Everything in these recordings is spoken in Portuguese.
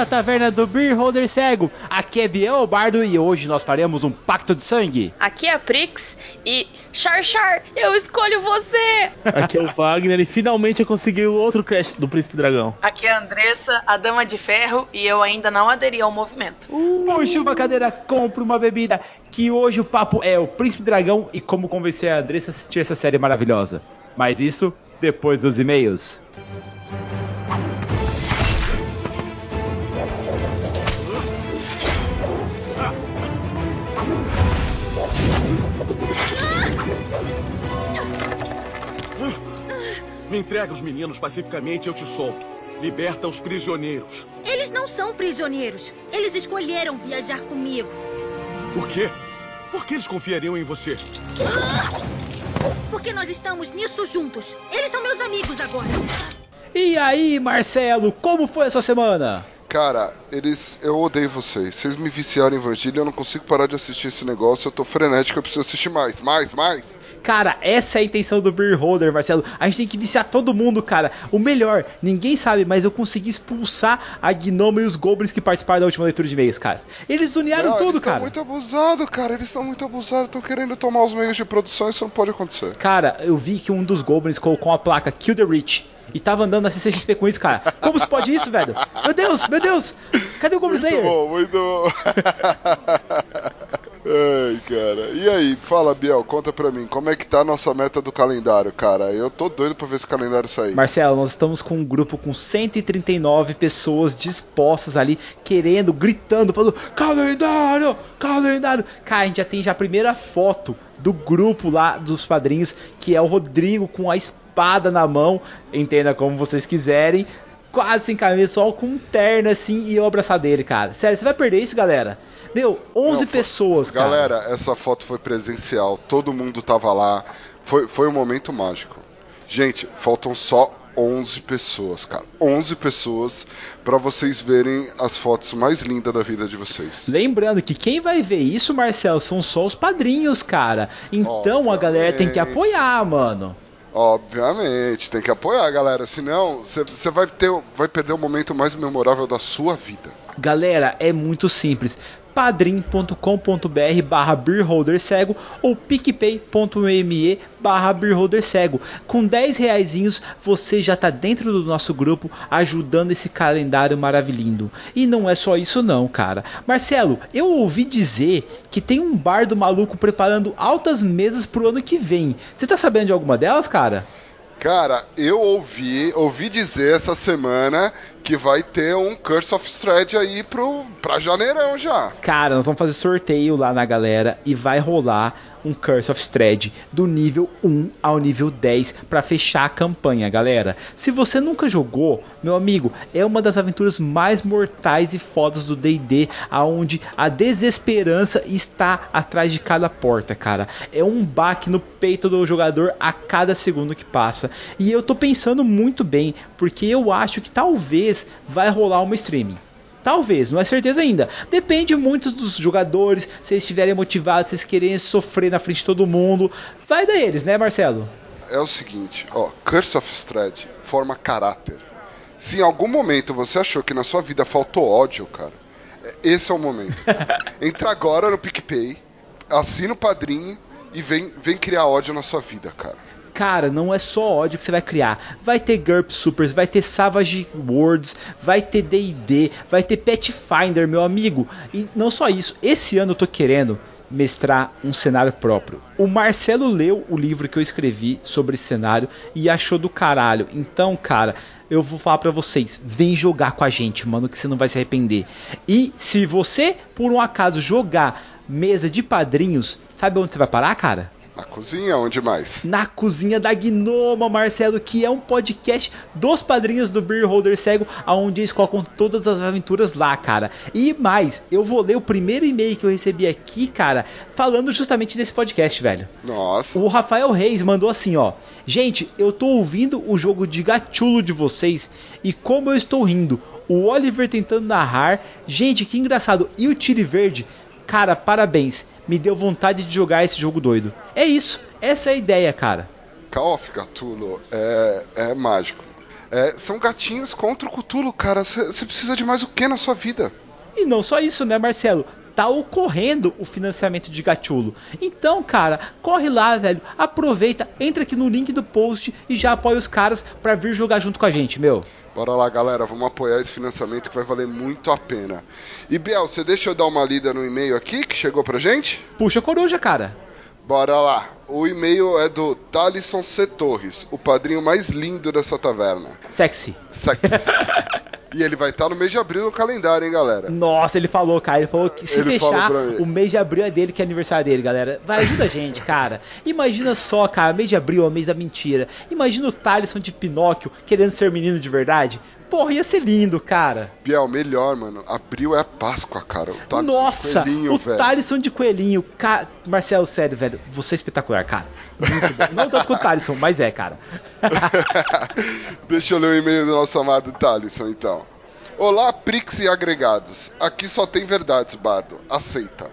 à taverna do Beer Holder Cego. Aqui é Biel Bardo e hoje nós faremos um pacto de sangue. Aqui é a Prix e Char Char, eu escolho você! Aqui é o Wagner e finalmente eu consegui o outro crash do Príncipe Dragão. Aqui é a Andressa, a Dama de Ferro, e eu ainda não aderi ao movimento. Uh, puxa uma cadeira, compre uma bebida, que hoje o papo é o Príncipe Dragão e como convencer a Andressa a assistir essa série maravilhosa. Mas isso depois dos e-mails. Me entrega os meninos pacificamente e eu te solto. Liberta os prisioneiros. Eles não são prisioneiros. Eles escolheram viajar comigo. Por quê? Por que eles confiariam em você? Porque nós estamos nisso juntos. Eles são meus amigos agora. E aí, Marcelo, como foi a sua semana? Cara, eles. Eu odeio vocês. Vocês me viciaram em Evangelho, eu não consigo parar de assistir esse negócio. Eu tô frenético, eu preciso assistir mais, mais, mais. Cara, essa é a intenção do Beer Holder, Marcelo. A gente tem que viciar todo mundo, cara. O melhor, ninguém sabe, mas eu consegui expulsar a Gnoma e os Goblins que participaram da última leitura de meios, cara. Eles zonearam Não, tudo, eles cara. Eles estão muito abusados, cara. Eles estão muito abusados. Estão querendo tomar os meios de produção. Isso não pode acontecer. Cara, eu vi que um dos Goblins colocou a placa Kill the Rich. E tava andando na CCXP com isso, cara. Como se pode isso, velho? Meu Deus, meu Deus! Cadê o Goblin Slayer? Muito bom, muito bom. Ai, cara. E aí, fala, Biel, conta pra mim, como é que tá a nossa meta do calendário, cara? Eu tô doido pra ver esse calendário sair. Marcelo, nós estamos com um grupo com 139 pessoas dispostas ali, querendo, gritando, falando: calendário, calendário. Cara, a gente já tem já a primeira foto do grupo lá dos padrinhos, que é o Rodrigo com a espada na mão, entenda como vocês quiserem, quase sem camisa, só com um terno assim e eu abraçar dele, cara. Sério, você vai perder isso, galera? Meu, 11 Não, pessoas, foi... cara. Galera, essa foto foi presencial, todo mundo tava lá. Foi, foi um momento mágico. Gente, faltam só 11 pessoas, cara. 11 pessoas para vocês verem as fotos mais lindas da vida de vocês. Lembrando que quem vai ver isso, Marcel, são só os padrinhos, cara. Então Obviamente. a galera tem que apoiar, mano. Obviamente, tem que apoiar, galera. Senão, você vai, ter, vai perder o momento mais memorável da sua vida. Galera, é muito simples padrim.com.br barra beerholdercego ou picpay.me barra beerholdercego. Com 10 reaisinhos você já está dentro do nosso grupo ajudando esse calendário maravilhoso. E não é só isso não, cara. Marcelo, eu ouvi dizer que tem um bardo maluco preparando altas mesas pro ano que vem. Você tá sabendo de alguma delas, cara? Cara, eu ouvi, ouvi dizer essa semana que vai ter um Curse of Thread aí pro, pra janeirão já. Cara, nós vamos fazer sorteio lá na galera e vai rolar um Curse of Thread do nível 1 ao nível 10 para fechar a campanha, galera. Se você nunca jogou, meu amigo, é uma das aventuras mais mortais e fodas do D&D, aonde a desesperança está atrás de cada porta, cara. É um baque no peito do jogador a cada segundo que passa. E eu tô pensando muito bem, porque eu acho que talvez vai rolar uma streaming. Talvez, não é certeza ainda. Depende muito dos jogadores, se eles estiverem motivados, se eles querem sofrer na frente de todo mundo. Vai da eles, né, Marcelo? É o seguinte, ó, Curse of Strahd forma caráter. Se em algum momento você achou que na sua vida faltou ódio, cara, esse é o momento. Entra agora no PicPay, assina o padrinho e vem, vem criar ódio na sua vida, cara cara, não é só ódio que você vai criar. Vai ter GURP Supers, vai ter Savage Worlds, vai ter D&D, vai ter Pathfinder, meu amigo. E não só isso, esse ano eu tô querendo mestrar um cenário próprio. O Marcelo leu o livro que eu escrevi sobre esse cenário e achou do caralho. Então, cara, eu vou falar para vocês, vem jogar com a gente, mano, que você não vai se arrepender. E se você, por um acaso, jogar mesa de padrinhos, sabe onde você vai parar, cara? Na cozinha, onde mais? Na cozinha da Gnoma, Marcelo, que é um podcast dos padrinhos do Beer Holder Cego, onde eles colocam todas as aventuras lá, cara. E mais, eu vou ler o primeiro e-mail que eu recebi aqui, cara, falando justamente desse podcast, velho. Nossa. O Rafael Reis mandou assim, ó. Gente, eu tô ouvindo o jogo de gachulo de vocês e como eu estou rindo. O Oliver tentando narrar. Gente, que engraçado. E o Tire Verde? Cara, parabéns me deu vontade de jogar esse jogo doido. É isso, essa é a ideia, cara. Call of Cthulhu é, é mágico. É, são gatinhos contra o Cutulo, cara. Você precisa de mais o que na sua vida? E não só isso, né, Marcelo? Tá ocorrendo o financiamento de Gatulo. Então, cara, corre lá, velho. Aproveita, entra aqui no link do post e já apoia os caras pra vir jogar junto com a gente, meu. Bora lá, galera, vamos apoiar esse financiamento que vai valer muito a pena. E Biel, você deixa eu dar uma lida no e-mail aqui que chegou pra gente? Puxa coruja, cara. Bora lá. O e-mail é do Talisson C. Torres, o padrinho mais lindo dessa taverna. Sexy. Sexy. e ele vai estar no mês de abril no calendário, hein, galera? Nossa, ele falou, cara. Ele falou que se Ele fechar, o mês de abril é dele, que é aniversário dele, galera. Vai, ajuda a gente, cara. Imagina só, cara, mês de abril é o mês da mentira. Imagina o Talisson de Pinóquio querendo ser menino de verdade. Porra, ia ser lindo, cara. Biel, melhor, mano. Abril é a Páscoa, cara. O Talisson Nossa, coelhinho, o velho. Talisson de coelhinho. Ca... Marcelo, sério, velho. Você é espetacular, cara. Muito bom. Não tanto quanto o Talisson, mas é, cara. Deixa eu ler o e-mail do nosso amado Talisson, então. Olá, Prix e agregados. Aqui só tem verdades, Bardo. Aceita.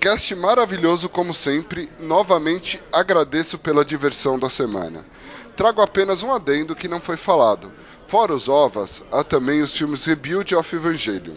Cast maravilhoso como sempre. Novamente agradeço pela diversão da semana. Trago apenas um adendo que não foi falado. Fora os ovas, há também os filmes Rebuild of Evangelion.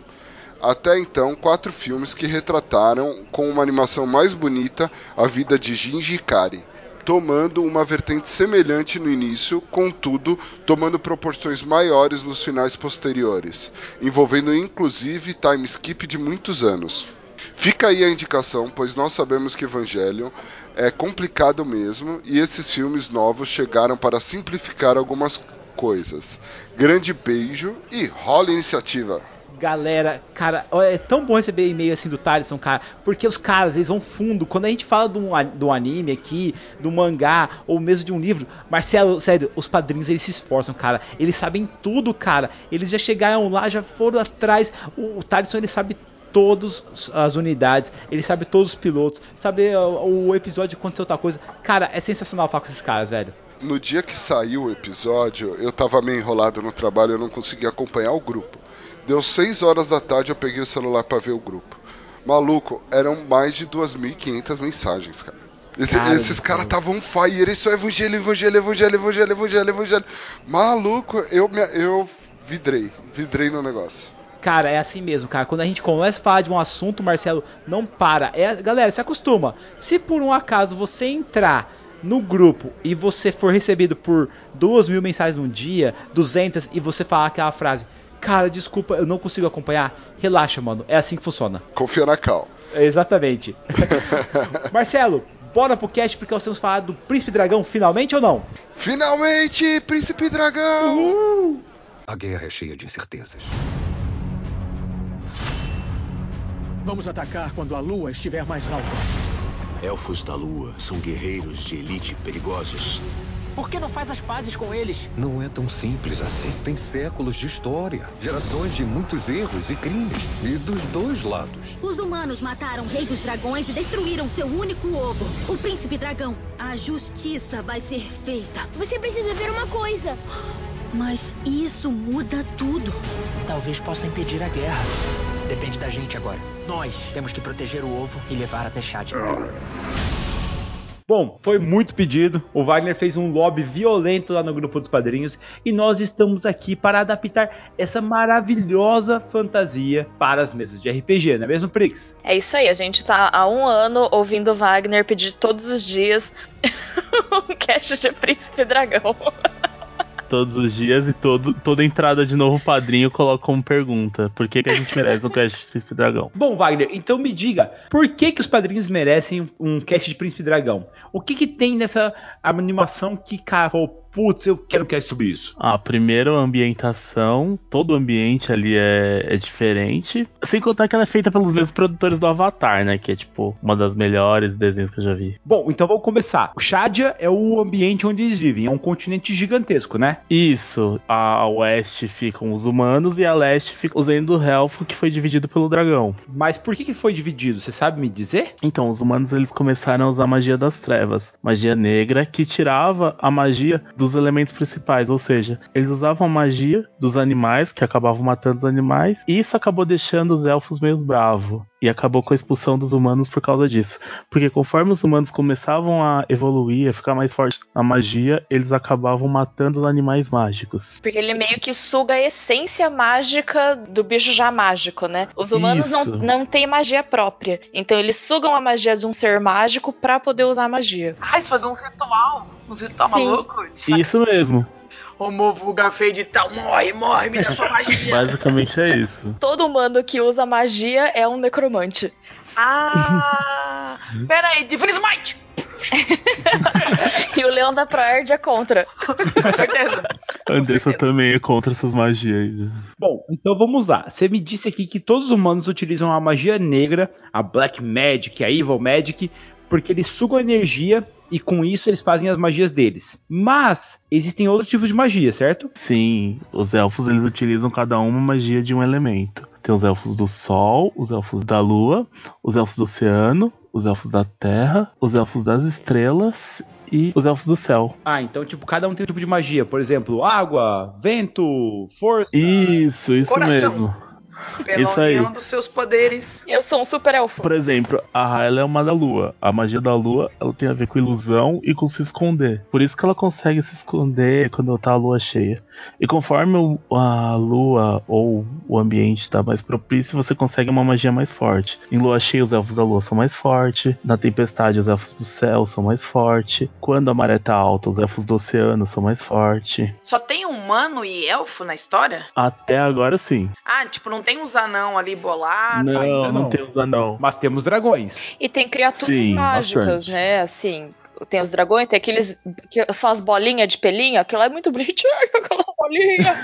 Até então, quatro filmes que retrataram com uma animação mais bonita a vida de Shinji Ikari, tomando uma vertente semelhante no início, contudo, tomando proporções maiores nos finais posteriores, envolvendo inclusive time skip de muitos anos. Fica aí a indicação, pois nós sabemos que Evangelion é complicado mesmo e esses filmes novos chegaram para simplificar algumas coisas. Grande beijo e rola iniciativa! Galera, cara, é tão bom receber e-mail assim do Talisson, cara, porque os caras, eles vão fundo. Quando a gente fala de um, a- do anime aqui, do mangá, ou mesmo de um livro, Marcelo, sério, os padrinhos, eles se esforçam, cara. Eles sabem tudo, cara. Eles já chegaram lá, já foram atrás. O, o ele sabe todas as unidades, ele sabe todos os pilotos, sabe ó, o episódio aconteceu tal coisa. Cara, é sensacional falar com esses caras, velho. No dia que saiu o episódio, eu tava meio enrolado no trabalho, eu não conseguia acompanhar o grupo. Deu 6 horas da tarde, eu peguei o celular pra ver o grupo. Maluco, eram mais de 2.500 mensagens, cara. Esse- Cara esses caras estavam fire, isso é evangelho, evangelho, evangelho, evangelho, evangelho, evangelho. Maluco, eu, me, eu vidrei, vidrei no negócio. Cara, é assim mesmo, cara. Quando a gente começa a falar de um assunto, Marcelo, não para. É, galera, se acostuma. Se por um acaso você entrar no grupo e você for recebido por duas mil mensagens num dia, 200, e você falar aquela frase, cara, desculpa, eu não consigo acompanhar, relaxa, mano. É assim que funciona. Confia na Cal. Exatamente. Marcelo, bora pro cast porque nós temos falado do Príncipe Dragão finalmente ou não? Finalmente, Príncipe Dragão! A guerra é cheia de incertezas. Vamos atacar quando a lua estiver mais alta. Elfos da Lua são guerreiros de elite perigosos. Por que não faz as pazes com eles? Não é tão simples assim. Tem séculos de história, gerações de muitos erros e crimes, e dos dois lados. Os humanos mataram o rei dos dragões e destruíram seu único ovo, o príncipe dragão. A justiça vai ser feita. Você precisa ver uma coisa. Mas isso muda tudo. Talvez possa impedir a guerra. Depende da gente agora. Nós temos que proteger o ovo e levar até Chad. Bom, foi muito pedido. O Wagner fez um lobby violento lá no grupo dos padrinhos e nós estamos aqui para adaptar essa maravilhosa fantasia para as mesas de RPG, não é mesmo, Prix? É isso aí, a gente tá há um ano ouvindo o Wagner pedir todos os dias um cast de Príncipe Dragão. Todos os dias e todo, toda entrada de novo padrinho coloca como pergunta: por que, que a gente merece um cast de Príncipe Dragão? Bom, Wagner, então me diga, por que que os padrinhos merecem um cast de Príncipe Dragão? O que que tem nessa animação que, falou, putz, eu quero um cast sobre isso? Ah, primeiro a ambientação, todo o ambiente ali é, é diferente. Sem contar que ela é feita pelos mesmos produtores do Avatar, né? Que é tipo uma das melhores desenhos que eu já vi. Bom, então vamos começar. O Shadia é o ambiente onde eles vivem, é um continente gigantesco, né? Isso, a oeste ficam os humanos e a leste fica os Elfo, que foi dividido pelo dragão. Mas por que que foi dividido? Você sabe me dizer? Então, os humanos eles começaram a usar magia das trevas, magia negra que tirava a magia dos dos elementos principais, ou seja, eles usavam a magia dos animais, que acabavam matando os animais, e isso acabou deixando os elfos meio bravos. E acabou com a expulsão dos humanos por causa disso. Porque conforme os humanos começavam a evoluir, a ficar mais forte a magia, eles acabavam matando os animais mágicos. Porque ele meio que suga a essência mágica do bicho já mágico, né? Os humanos não, Isso. não têm magia própria. Então eles sugam a magia de um ser mágico pra poder usar magia. Ah, eles fazem uns ritual. Uns ritual Sim. maluco. Isso mesmo. O movo o Garfield e tal. Morre, morre, me dá sua magia. Basicamente é isso. Todo humano que usa magia é um necromante. Ah! Pera aí, Divine Smite! E o Leão da Proerd é contra. Com certeza. Andressa também é contra essas magias aí. Bom, então vamos lá. Você me disse aqui que todos os humanos utilizam a magia negra, a Black Magic, a Evil Magic, porque eles sugam energia e com isso eles fazem as magias deles. Mas existem outros tipos de magia, certo? Sim, os elfos eles utilizam cada um uma magia de um elemento. Tem os elfos do sol, os elfos da lua, os elfos do oceano, os elfos da terra, os elfos das estrelas e os elfos do céu. Ah, então tipo, cada um tem um tipo de magia. Por exemplo, água, vento, força. Isso, isso Coração. mesmo. Pela Isso aí. dos seus poderes. Eu sou um super elfo. Por exemplo, a Hyla é uma da lua. A magia da lua ela tem a ver com ilusão e com se esconder. Por isso que ela consegue se esconder quando tá a lua cheia. E conforme a lua ou o ambiente está mais propício, você consegue uma magia mais forte. Em lua cheia, os elfos da lua são mais fortes. Na tempestade, os elfos do céu são mais fortes. Quando a maré tá alta, os elfos do oceano são mais fortes. Só tem humano e elfo na história? Até agora sim. Ah, tipo, não tem uns anão ali bolado. não, ainda não, não. tem os anão. Mas temos dragões. E tem criaturas Sim, mágicas, bastante. né? Assim, tem os dragões, tem aqueles que são as bolinhas de pelinho, aquilo lá é muito bonitinho, aquela bolinha.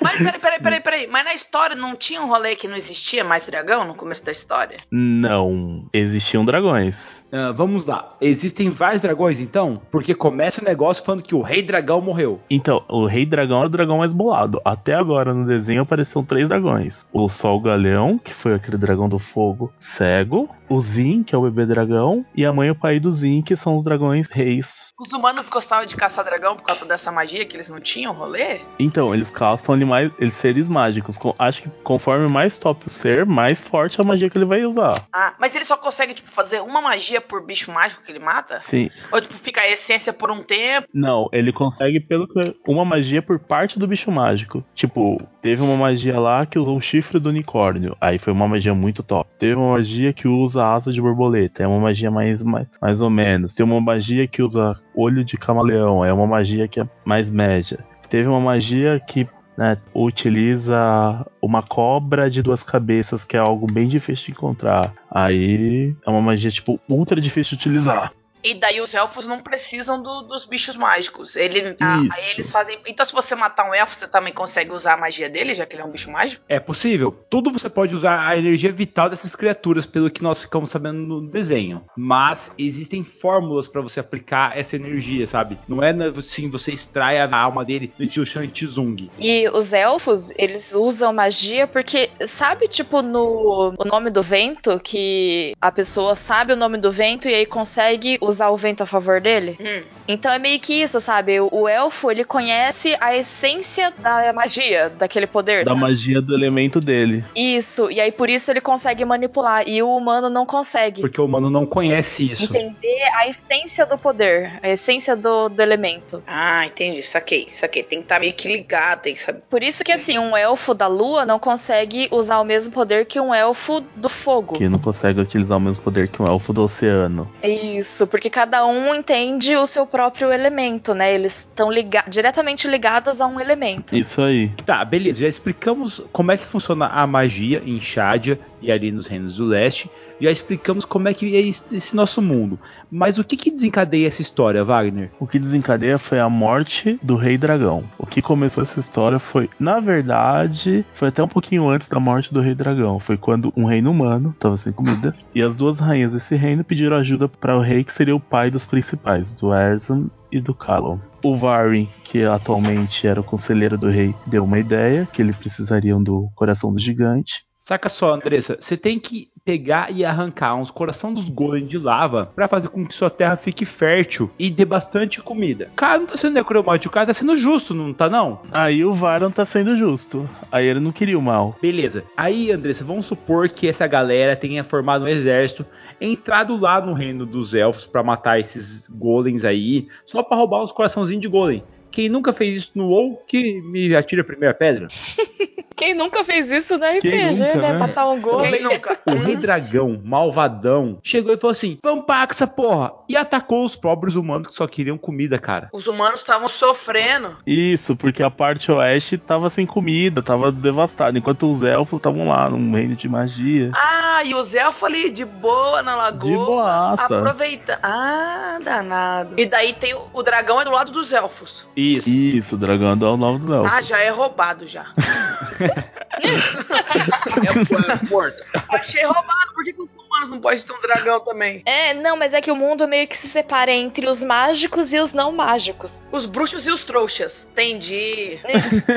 Mas peraí, peraí, peraí, peraí. Mas na história não tinha um rolê que não existia mais dragão no começo da história? Não, existiam dragões. Ah, vamos lá. Existem vários dragões, então? Porque começa o negócio falando que o rei dragão morreu. Então, o Rei Dragão era o dragão mais bolado. Até agora no desenho apareceram três dragões: o Sol Galeão, que foi aquele dragão do fogo cego, o Zin, que é o bebê dragão, e a mãe e o pai do Zin, que são os dragões reis. Os humanos gostavam de caçar dragão por causa dessa magia que eles não tinham rolê? Então, eles caçam animais, eles seres mágicos. Acho que conforme mais top o ser, mais forte a magia que ele vai usar. Ah, mas ele só consegue, tipo, fazer uma magia por bicho mágico que ele mata? Sim. Ou, tipo, fica a essência por um tempo? Não, ele consegue pelo que uma magia por parte do bicho mágico. Tipo, teve uma magia lá que usou o chifre do unicórnio. Aí foi uma magia muito top. Teve uma magia que usa asa de borboleta. É uma magia mais, mais, mais ou menos. Tem uma magia que usa olho de camaleão. É uma magia que é mais média. Teve uma magia que né, utiliza uma cobra de duas cabeças, que é algo bem difícil de encontrar. Aí é uma magia, tipo, ultra difícil de utilizar. E daí os elfos não precisam do- dos bichos mágicos. Ele, aí eles fazem. Então, se você matar um elfo, você também consegue usar a magia dele, já que ele é um bicho mágico? É possível. Tudo você pode usar a energia vital dessas criaturas, pelo que nós ficamos sabendo no desenho. Mas existem fórmulas pra você aplicar essa energia, sabe? Não é assim, você extrai a alma dele do estilo Shang-Tsung. E os elfos, eles usam magia porque, sabe, tipo, no o nome do vento, que a pessoa sabe o nome do vento e aí consegue usar o vento a favor dele? Hum. Então é meio que isso, sabe? O, elfo, ele conhece a essência da magia, daquele poder, Da sabe? magia do elemento dele. Isso, e aí por isso ele consegue manipular, e o humano não consegue. Porque o humano não conhece isso. Entender a essência do poder, a essência do, do elemento. Ah, entendi. Saquei, saquei. Tem que estar meio que ligado, tem que saber. Por isso que, assim, um elfo da lua não consegue usar o mesmo poder que um elfo do fogo. Que não consegue utilizar o mesmo poder que um elfo do oceano. Isso, porque cada um entende o seu próprio elemento, né? Eles estão liga diretamente ligados a um elemento. Isso aí. Tá, beleza. Já explicamos como é que funciona a magia em Shadia e ali nos Reinos do Leste. Já explicamos como é que é esse nosso mundo. Mas o que, que desencadeia essa história, Wagner? O que desencadeia foi a morte do Rei Dragão. O que começou essa história foi, na verdade, foi até um pouquinho antes da morte do Rei Dragão. Foi quando um reino humano estava sem comida e as duas rainhas desse reino pediram ajuda para o rei que seria o pai dos principais, do Erzan e do Callum. O Varin, que atualmente era o conselheiro do rei, deu uma ideia que eles precisariam do coração do gigante. Saca só, Andressa, você tem que pegar e arrancar uns coração dos golem de lava pra fazer com que sua terra fique fértil e dê bastante comida. O cara não tá sendo necromante, o cara tá sendo justo, não tá não? Aí o Varan tá sendo justo. Aí ele não queria o mal. Beleza. Aí, Andressa, vamos supor que essa galera tenha formado um exército, entrado lá no reino dos elfos pra matar esses golems aí, só pra roubar uns coraçãozinhos de golem. Quem nunca fez isso no WoW, que me atire a primeira pedra. Quem nunca fez isso no RPG, nunca, né? né? Matar um golem. Quem nunca? O rei dragão, malvadão, chegou e falou assim: vamos pra essa porra. E atacou os pobres humanos que só queriam comida, cara. Os humanos estavam sofrendo. Isso, porque a parte oeste tava sem comida, tava devastada, enquanto os elfos estavam lá num reino de magia. Ah, e os elfos ali de boa na lagoa. De boaça. Aproveita. Ah, danado. E daí tem o, o dragão é do lado dos elfos. Isso. Isso, o dragão é o nome dos elfos. Ah, já é roubado já. É morto. Achei roubado. Por que, que os humanos não podem ter um dragão também? É, não, mas é que o mundo meio que se separa entre os mágicos e os não mágicos. Os bruxos e os trouxas. Entendi.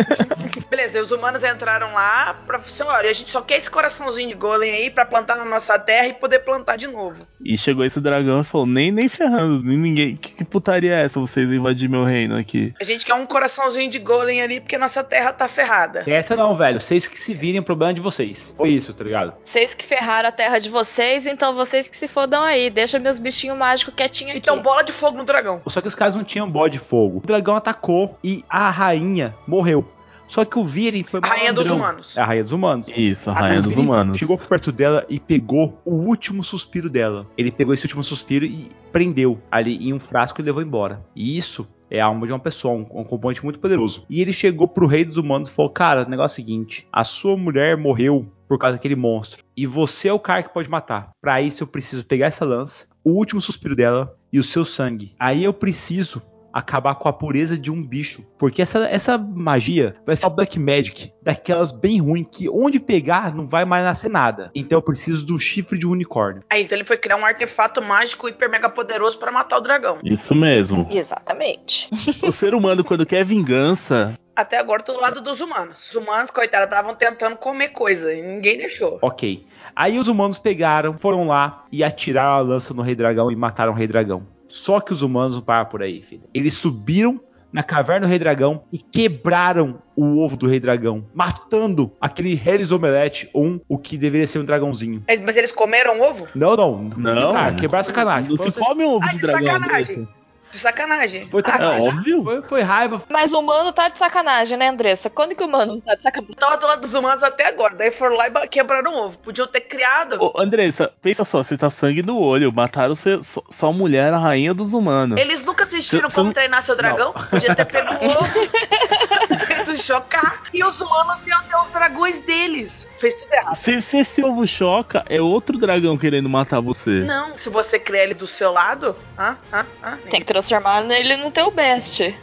Beleza, e os humanos entraram lá pra olha, a gente só quer esse coraçãozinho de golem aí pra plantar na nossa terra e poder plantar de novo. E chegou esse dragão e falou: nem, nem ferrando, nem ninguém. Que, que putaria é essa vocês invadir meu reino aqui? A gente quer um coraçãozinho de golem ali porque nossa terra tá ferrada. Essa não, velho. Vocês que se virem, o problema é de vocês. Foi isso, tá ligado? Vocês que ferraram a terra de vocês, então vocês que se fodam aí. Deixa meus bichinhos mágicos quietinhos aqui. Então bola de fogo no dragão. Só que os caras não tinham bode de fogo. O dragão atacou e a rainha morreu. Só que o Viren foi A rainha dos humanos. É a rainha dos humanos. Isso, a rainha dos humanos. Chegou perto dela e pegou o último suspiro dela. Ele pegou esse último suspiro e prendeu ali em um frasco e levou embora. E isso é a alma de uma pessoa, um, um componente muito poderoso. E ele chegou pro rei dos humanos e falou: Cara, o negócio é o seguinte: a sua mulher morreu por causa daquele monstro. E você é o cara que pode matar. Pra isso eu preciso pegar essa lança, o último suspiro dela e o seu sangue. Aí eu preciso acabar com a pureza de um bicho. Porque essa, essa magia vai ser uma Black Magic, daquelas bem ruim, que onde pegar não vai mais nascer nada. Então eu preciso do chifre de um unicórnio. Aí então ele foi criar um artefato mágico hiper mega poderoso pra matar o dragão. Isso mesmo. Exatamente. O ser humano, quando quer vingança, Até agora tô do lado dos humanos. Os humanos, coitados, estavam tentando comer coisa e ninguém deixou. Ok. Aí os humanos pegaram, foram lá e atiraram a lança no Rei Dragão e mataram o Rei Dragão. Só que os humanos não param por aí, filho. Eles subiram na caverna do Rei Dragão e quebraram o ovo do Rei Dragão, matando aquele Harris Omelete, ou o que deveria ser um dragãozinho. Mas eles comeram ovo? Não, não. Não. Ah, quebrar sacanagem. não se come um ovo Ah, de de dragão. sacanagem. De sacanagem. foi, É sacanagem. óbvio. foi, foi raiva. Mas o humano tá de sacanagem, né, Andressa? Quando que o humano tá de sacanagem? Tava do lado dos humanos até agora. Daí foram lá e quebraram o ovo. Podiam ter criado. Ô, Andressa, pensa só, você tá sangue no olho. Mataram só, sua mulher, a rainha dos humanos. Eles nunca assistiram Cê- como cê- treinar seu dragão? Podia ter pego o ovo, chocar. E os humanos iam ter os dragões deles. Fez tudo errado. Se, se esse ovo choca, é outro dragão querendo matar você. Não, se você criar ele do seu lado, hã? Hã? Hã? Tem que transformar ele no teu best.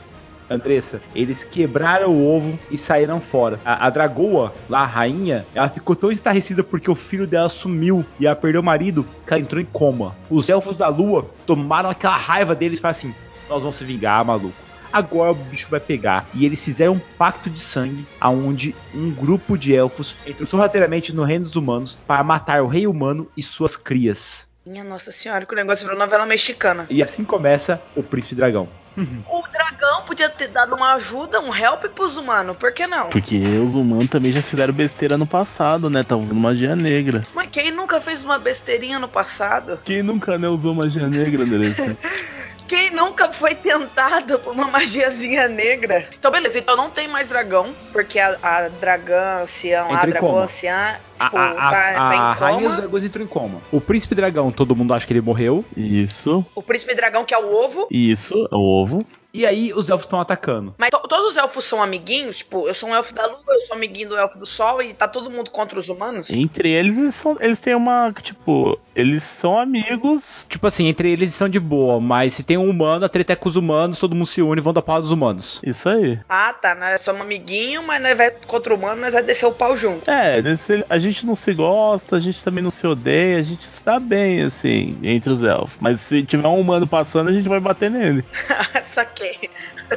Andressa, eles quebraram o ovo e saíram fora. A, a dragoa, lá a rainha, ela ficou tão estarrecida porque o filho dela sumiu e ela perdeu o marido que ela entrou em coma. Os elfos da lua tomaram aquela raiva deles e falaram assim: Nós vamos se vingar, maluco. Agora o bicho vai pegar. E eles fizeram um pacto de sangue, aonde um grupo de elfos entrou sorrateiramente no reino dos humanos para matar o rei humano e suas crias. Minha nossa senhora, que o negócio virou novela mexicana. E assim começa o príncipe dragão. O dragão podia ter dado uma ajuda, um help pros humanos, por que não? Porque os humanos também já fizeram besteira no passado, né? Tá usando magia negra. Mas quem nunca fez uma besteirinha no passado? Quem nunca né, usou magia negra, Andressa? Quem nunca foi tentado por uma magiazinha negra? Então, beleza, então não tem mais dragão, porque a, a dragã anciã, a em dragão coma. anciã, A, tipo, a, a- tá, a tá em rainha dos coma. dragões entrou em coma. O príncipe dragão, todo mundo acha que ele morreu. Isso, O príncipe dragão, que é o ovo. isso, é o ovo. E aí os elfos estão atacando. Mas to- todos os elfos são amiguinhos? Tipo, eu sou um elfo da lua, eu sou amiguinho do elfo do sol e tá todo mundo contra os humanos? Entre eles, eles, são, eles têm uma. Tipo, eles são amigos. Tipo assim, entre eles eles são de boa, mas se tem um humano, a treta é com os humanos, todo mundo se une e vão dar pau dos humanos. Isso aí. Ah, tá, nós somos amiguinhos, mas nós vai contra o humano, nós vai descer o pau junto. É, a gente não se gosta, a gente também não se odeia, a gente se dá bem, assim, entre os elfos. Mas se tiver um humano passando, a gente vai bater nele. Saquei.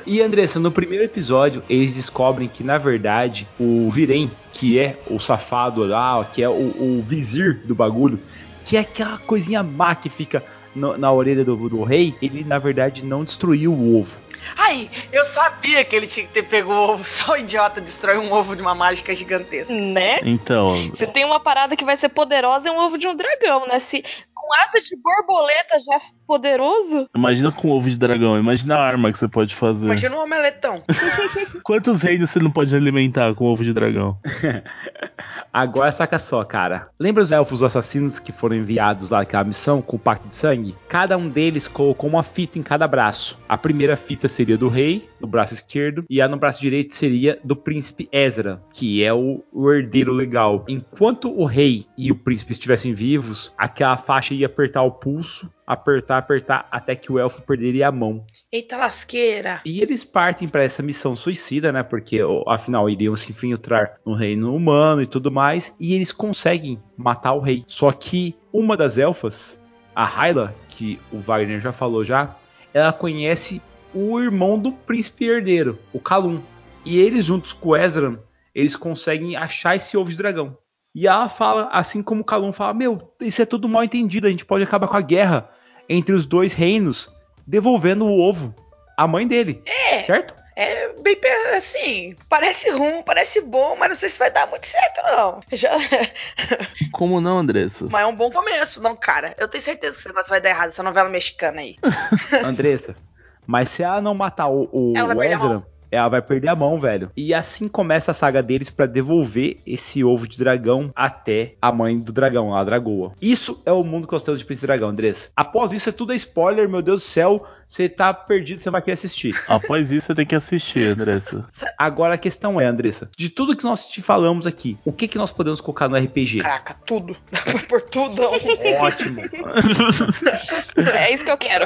E Andressa, no primeiro episódio, eles descobrem que, na verdade, o Virem, que é o safado lá, que é o, o vizir do bagulho, que é aquela coisinha má que fica no- na orelha do, do rei, ele na verdade não destruiu o ovo. Ai, eu sabia que ele tinha que ter pego o ovo. Só o idiota destrói um ovo de uma mágica gigantesca. Né? Então, Se tem uma parada que vai ser poderosa, é um ovo de um dragão, né? Se com asa de borboleta já é poderoso, imagina com ovo de dragão, imagina a arma que você pode fazer. Imagina um omeletão. Quantos reinos você não pode alimentar com ovo de dragão? Agora saca só, cara. Lembra os elfos assassinos que foram enviados lá naquela missão com o pacto de sangue? Cada um deles colocou uma fita em cada braço. A primeira fita seria do rei, no braço esquerdo, e a no braço direito seria do príncipe Ezra, que é o, o herdeiro legal. Enquanto o rei e o príncipe estivessem vivos, aquela faixa ia apertar o pulso, apertar, apertar, até que o elfo perderia a mão. Eita lasqueira. E eles partem para essa missão suicida, né? Porque afinal iriam se infiltrar no reino humano e tudo mais. E eles conseguem matar o rei. Só que uma das elfas, a Hyla, que o Wagner já falou já, ela conhece o irmão do príncipe herdeiro, o Kalum. E eles juntos com o Ezra, eles conseguem achar esse ovo de dragão. E ela fala, assim como o Kalum fala, meu, isso é tudo mal entendido, a gente pode acabar com a guerra entre os dois reinos, devolvendo o ovo à mãe dele. É. Certo? É bem assim, parece ruim, parece bom, mas não sei se vai dar muito certo, não. Já... Como não, Andressa? Mas é um bom começo, não, cara. Eu tenho certeza que esse negócio vai dar errado, essa novela mexicana aí. Andressa, mas se ela não matar o, o, Ela vai o perder a Ezra, mão. ela vai perder a mão, velho. E assim começa a saga deles pra devolver esse ovo de dragão até a mãe do dragão, a dragoa. Isso é o mundo que nós temos de Príncipe Dragão, Andressa. Após isso é tudo é spoiler, meu Deus do céu. Você tá perdido, você vai querer assistir. Após isso, você tem que assistir, Andressa. Agora a questão é, Andressa, de tudo que nós te falamos aqui, o que que nós podemos colocar no RPG? Caraca, tudo. Dá pra pôr tudo. Ótimo. é isso que eu quero.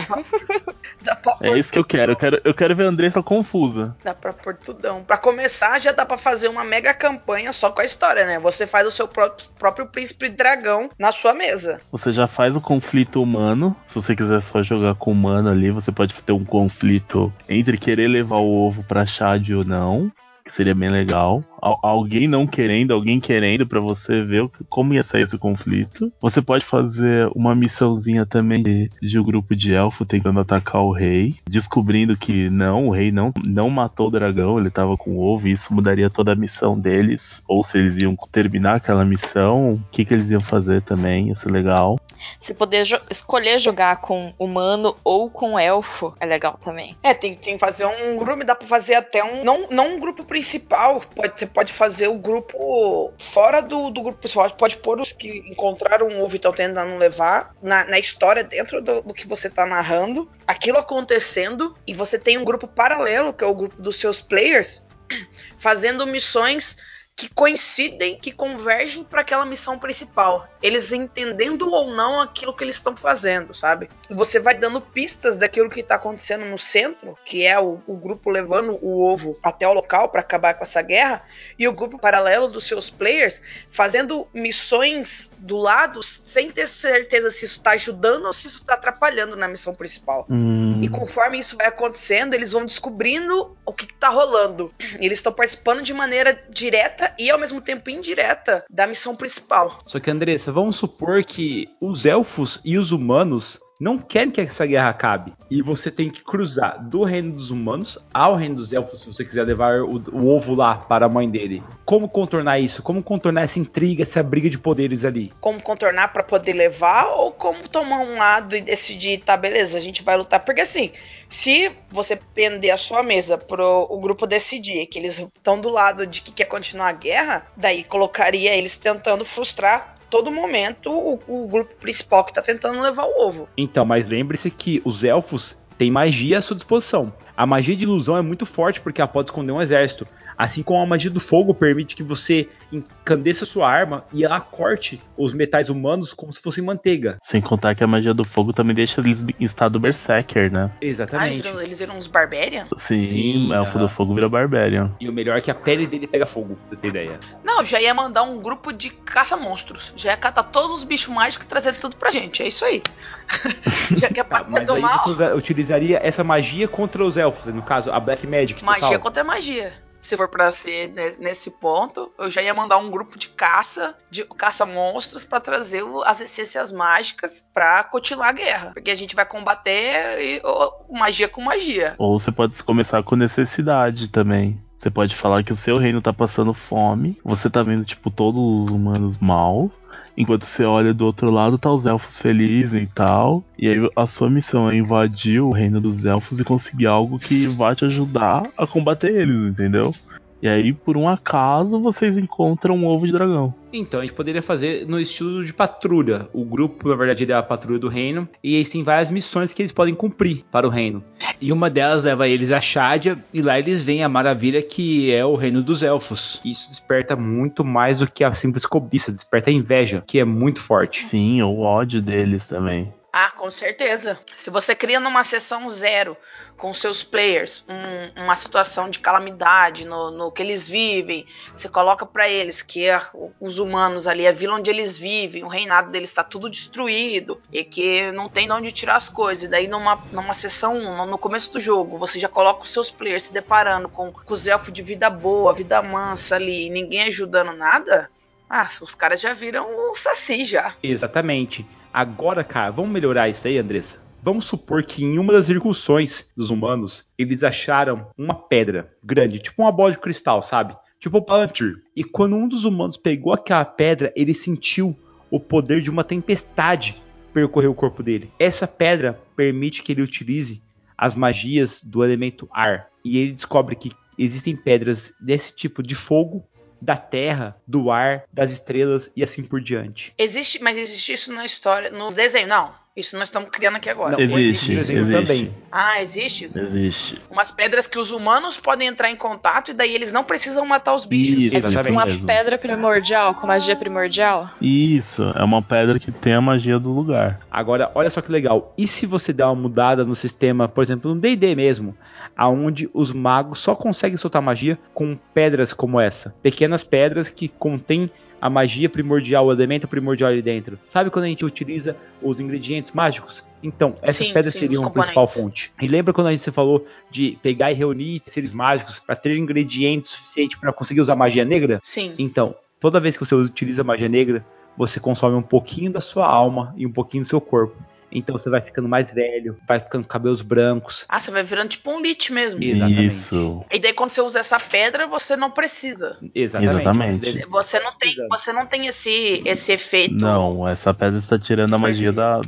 Dá pra É isso que eu quero. Eu quero, eu quero ver a Andressa confusa. Dá pra pôr tudão. Pra começar, já dá pra fazer uma mega campanha só com a história, né? Você faz o seu pró- próprio príncipe dragão na sua mesa. Você já faz o conflito humano. Se você quiser só jogar com humano ali, você pode ter um conflito entre querer levar o ovo pra Chad ou não. Que seria bem legal. Al- alguém não querendo, alguém querendo, pra você ver como ia sair esse conflito. Você pode fazer uma missãozinha também de, de um grupo de elfo tentando atacar o rei. Descobrindo que não, o rei não, não matou o dragão, ele tava com o ovo. E isso mudaria toda a missão deles. Ou se eles iam terminar aquela missão, o que, que eles iam fazer também. Ia ser legal. Se poder jo- escolher jogar com humano ou com elfo, é legal também. É, tem, tem que fazer um grupo, dá pra fazer até um. Não, não um grupo principal. Pode, você pode fazer o grupo fora do, do grupo principal. Pode pôr os que encontraram um ovo estão tentando levar na, na história dentro do, do que você tá narrando. Aquilo acontecendo. E você tem um grupo paralelo, que é o grupo dos seus players, fazendo missões que coincidem, que convergem para aquela missão principal. Eles entendendo ou não aquilo que eles estão fazendo, sabe? E você vai dando pistas daquilo que tá acontecendo no centro, que é o, o grupo levando o ovo até o local para acabar com essa guerra, e o grupo paralelo dos seus players fazendo missões do lado sem ter certeza se isso tá ajudando ou se isso tá atrapalhando na missão principal. Hum, E conforme isso vai acontecendo, eles vão descobrindo o que, que tá rolando. E eles estão participando de maneira direta e ao mesmo tempo indireta da missão principal. Só que, Andressa, vamos supor que os elfos e os humanos não querem que essa guerra acabe. E você tem que cruzar do reino dos humanos ao reino dos elfos, se você quiser levar o, o ovo lá para a mãe dele. Como contornar isso? Como contornar essa intriga, essa briga de poderes ali? Como contornar pra poder levar ou como tomar um lado e decidir, tá, beleza, a gente vai lutar. Porque assim, se você pender a sua mesa pro o grupo decidir que eles estão do lado de que quer continuar a guerra, daí colocaria eles tentando frustrar todo momento o, o grupo principal que tá tentando levar o ovo. Então, mas lembre-se que os elfos têm magia à sua disposição. A magia de ilusão é muito forte porque ela pode esconder um exército. Assim como a magia do fogo permite que você encandeça sua arma e ela corte os metais humanos como se fossem manteiga. Sem contar que a magia do fogo também deixa eles em estado berserker, né? Ah, Exatamente. viram, eles viram uns barbarian? Sim, Sim, Elfo aham. do Fogo vira Barbarian. E o melhor é que a pele dele pega fogo, pra você ter ideia. Não, já ia mandar um grupo de caça-monstros. Já ia catar todos os bichos mágicos e trazer tudo pra gente. É isso aí. já que é Tá, ser mas do aí mal, você usa- utilizaria essa magia contra os elfos, no caso, a Black Magic. magia total. contra magia. Se for pra ser ne- nesse ponto, eu já ia mandar um grupo de caça, de caça-monstros, pra trazer o- as essências mágicas pra continuar a guerra. Porque a gente vai combater e- o- magia com magia. Ou você pode começar com necessidade também. Você pode falar que o seu reino tá passando fome, você tá vendo, tipo, todos os humanos maus, enquanto você olha do outro lado, tá os elfos felizes e tal. E aí a sua missão é invadir o reino dos elfos e conseguir algo que vai te ajudar a combater eles, entendeu? E aí, por um acaso, vocês encontram um ovo de dragão. Então, a gente poderia fazer no estilo de patrulha. O grupo, na verdade, ele é a patrulha do reino. E eles têm várias missões que eles podem cumprir para o reino. E uma delas leva eles a Shadia. E lá eles veem a maravilha que é o reino dos elfos. Isso desperta muito mais do que a simples cobiça. Desperta a inveja, que é muito forte. Sim, o ódio deles também. Ah, com certeza. Se você cria numa sessão zero com seus players um- uma situação de calamidade no, no que eles vivem, você coloca pra eles que é os humanos ali, a vila onde eles vivem, o reinado deles está tudo destruído e que não tem de onde tirar as coisas. E daí numa, numa sessão 1, no- no começo do jogo, você já coloca os seus players se deparando com, com os elfos de vida boa, vida mansa ali, e ninguém ajudando nada. Ah, os caras já viram o Saci já. Exatamente. Agora, cara, vamos melhorar isso aí, Andressa? Vamos supor que em uma das incursões dos humanos, eles acharam uma pedra grande, tipo uma bola de cristal, sabe? Tipo o Palantir. E quando um dos humanos pegou aquela pedra, ele sentiu o poder de uma tempestade percorrer o corpo dele. Essa pedra permite que ele utilize as magias do elemento ar. E ele descobre que existem pedras desse tipo de fogo, da terra, do ar, das estrelas e assim por diante. Existe, mas existe isso na história, no desenho? Não. Isso nós estamos criando aqui agora. Não, Existe, desenho existe. também. Ah, existe? Existe. Umas pedras que os humanos podem entrar em contato e daí eles não precisam matar os bichos. Isso, É tipo uma mesmo. pedra primordial, com magia primordial. Isso, é uma pedra que tem a magia do lugar. Agora, olha só que legal. E se você der uma mudada no sistema, por exemplo, no D&D mesmo, aonde os magos só conseguem soltar magia com pedras como essa, pequenas pedras que contêm a magia primordial, o elemento primordial ali dentro. Sabe quando a gente utiliza os ingredientes mágicos? Então, essas Sim, pedras sim, seriam a principal fonte. E lembra quando a gente falou de pegar e reunir seres mágicos para ter ingredientes suficientes para conseguir usar magia negra? Sim. Então, toda vez que você utiliza magia negra, você consome um pouquinho da sua alma e um pouquinho do seu corpo. Então você vai ficando mais velho, vai ficando com cabelos brancos. Ah, você vai virando tipo um lich mesmo. Exatamente. Isso. E daí quando você usa essa pedra, você não precisa. Exatamente. Exatamente. Você não tem, você não tem esse, esse efeito. Não, essa pedra está tirando a magia da,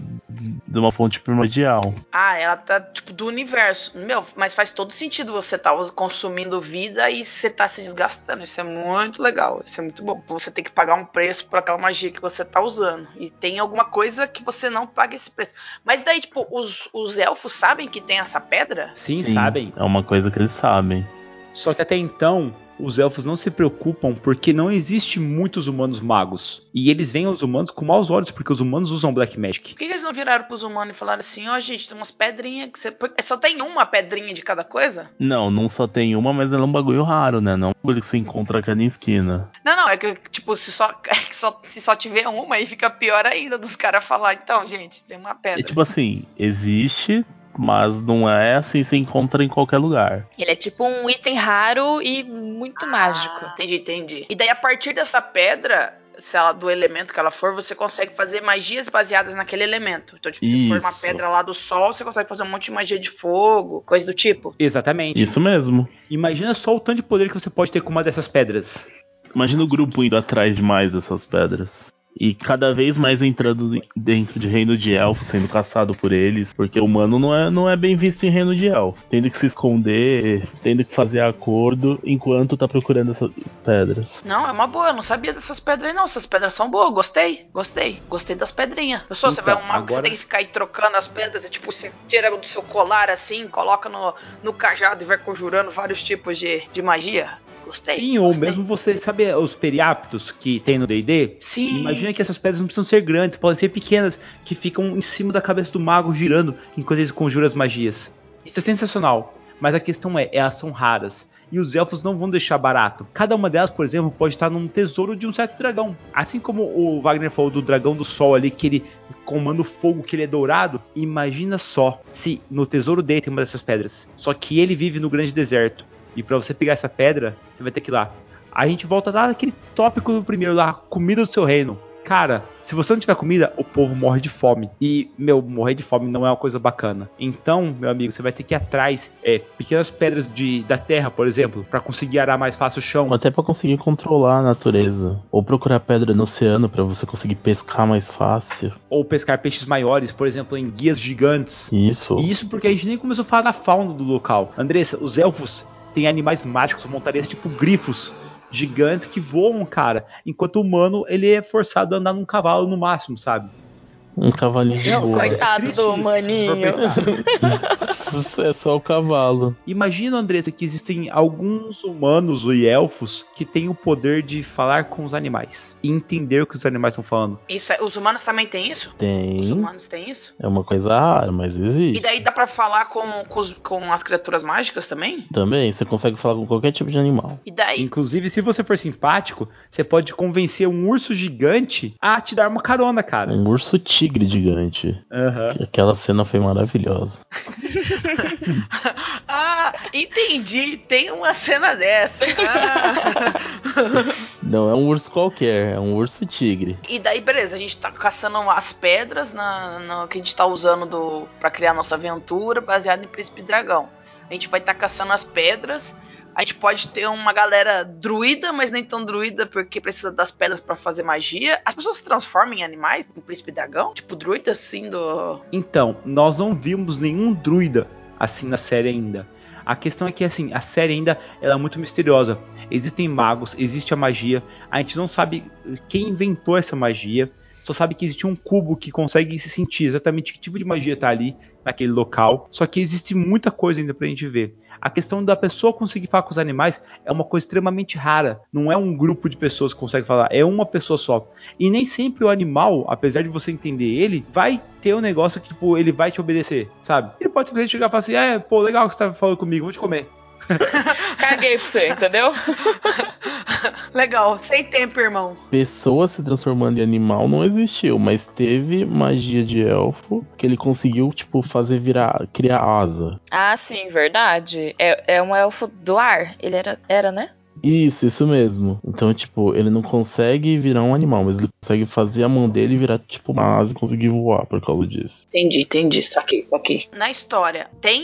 de uma fonte primordial. Ah, ela tá tipo do universo. Meu, mas faz todo sentido você tá consumindo vida e você tá se desgastando. Isso é muito legal. Isso é muito bom. Você tem que pagar um preço por aquela magia que você tá usando. E tem alguma coisa que você não paga esse preço. Mas daí, tipo, os, os elfos sabem que tem essa pedra? Sim, Sim, sabem. É uma coisa que eles sabem. Só que até então, os elfos não se preocupam porque não existe muitos humanos magos. E eles veem os humanos com maus olhos, porque os humanos usam Black Magic. Por que eles não viraram pros humanos e falaram assim, ó, gente, tem umas pedrinhas que você. porque Só tem uma pedrinha de cada coisa? Não, não só tem uma, mas ela é um bagulho raro, né? Não é um bagulho que você encontra a cada esquina. Não, não, é que, tipo, se só, é que só- se só tiver uma, aí fica pior ainda dos caras falar, então, gente, tem uma É pedra. tipo assim, existe, mas não é assim, se encontra em qualquer lugar. Ele é tipo um item raro e muito mágico. Entendi, entendi. E daí, a partir dessa pedra, se ela, do elemento que ela for, você consegue fazer magias baseadas naquele elemento. Então, tipo, se for uma Isso. pedra lá do sol, você consegue fazer um monte de magia de fogo, coisa do tipo. Exatamente. Isso mesmo. Imagina só o tanto de poder que você pode ter com uma dessas pedras. Imagina o grupo indo atrás de mais dessas pedras. E cada vez mais entrando dentro de reino de elfo, sendo caçado por eles. Porque o humano não é, não é bem visto em reino de elfo. Tendo que se esconder, tendo que fazer acordo enquanto tá procurando essas pedras. Não, é uma boa, eu não sabia dessas pedras aí, não. Essas pedras são boas, gostei, gostei. Gostei das pedrinhas. Pessoal, você Então, vai um mago que você agora- tem que ficar aí trocando as pedras e, tipo, você tira do seu colar assim, coloca no, no cajado e vai conjurando vários tipos de, de magia. Gostei. Sim, ou gostei. mesmo você sabe os periaptos que tem no D&D? Sim. Imagina que essas pedras não precisam ser grandes, podem ser pequenas, que ficam em cima da cabeça do mago girando enquanto ele conjura as magias. Isso é sensacional. Mas a questão é, elas são raras. E os elfos não vão deixar barato. Cada uma delas, por exemplo, pode estar num tesouro de um certo dragão. Assim como o Wagner falou do dragão do sol ali, que ele comanda o fogo, que ele é dourado. Imagina só se no tesouro dele tem uma dessas pedras. Só que ele vive no grande deserto. E para você pegar essa pedra, você vai ter que ir lá. A gente volta lá naquele tópico do primeiro lá, comida do seu reino. Cara, se você não tiver comida, o povo morre de fome. E, meu, morrer de fome não é uma coisa bacana. Então, meu amigo, você vai ter que ir atrás é, pequenas pedras de, da terra, por exemplo, para conseguir arar mais fácil o chão. Até para conseguir controlar a natureza. Ou procurar pedra no oceano para você conseguir pescar mais fácil. Ou pescar peixes maiores, por exemplo, em guias gigantes. Isso. E isso porque a gente nem começou a falar da fauna do local. Andressa, os elfos têm animais mágicos, montarias tipo grifos gigantes que voam, cara. Enquanto o humano, ele é forçado a andar num cavalo no máximo, sabe? Um cavalinho de boa. Coitado triste do maninho. é só o cavalo. Imagina, Andressa, que existem alguns humanos e elfos que têm o poder de falar com os animais e entender o que os animais estão falando. Isso é- os humanos também têm isso? Tem. Os humanos têm isso? É uma coisa rara, mas E existe. daí dá pra falar com, com, os- com as criaturas mágicas também? Também, você consegue falar com qualquer tipo de animal. E daí? Inclusive, se você for simpático, você pode convencer um urso gigante a te dar uma carona, cara. Um urso tigre gigante. Aham. Aquela cena foi maravilhosa. Ah, entendi. Tem uma cena dessa. Ah. Não é um urso qualquer, é um urso tigre. E daí, beleza, a gente tá caçando as pedras na, na- que a gente tá usando do, pra criar nossa aventura, baseado em Príncipe Dragão. A gente vai estar caçando as pedras. A gente pode ter uma galera druida, mas nem tão druida porque precisa das pedras pra fazer magia. As pessoas se transformam em animais no Príncipe Dragão? Tipo, druida assim do. Então, nós não vimos nenhum druida assim na série ainda. A questão é que assim, a série ainda ela é muito misteriosa. Existem magos, existe a magia. A gente não sabe quem inventou essa magia. Só sabe que existe um cubo que consegue se sentir exatamente que tipo de magia tá ali naquele local. Só que existe muita coisa ainda pra gente ver. A questão da pessoa conseguir falar com os animais é uma coisa extremamente rara. Não é um grupo de pessoas que consegue falar, é uma pessoa só. E nem sempre o animal, apesar de você entender ele, vai ter um negócio que, tipo, ele vai te obedecer, sabe? Ele pode simplesmente chegar e falar assim: é, pô, legal que você tá falando comigo, vou te comer. Caguei pra você, entendeu? Legal, sem tempo, irmão. Pessoa se transformando em animal não existiu, mas teve magia de elfo que ele conseguiu, tipo, fazer virar, criar asa. Ah, sim, verdade. É, é um elfo do ar. Ele era, era né? Isso, isso mesmo. Então, tipo, ele não consegue virar um animal, mas ele consegue fazer a mão dele virar, tipo, uma asa e conseguir voar por causa disso. Entendi, entendi. Saquei, saquei. Na história, tem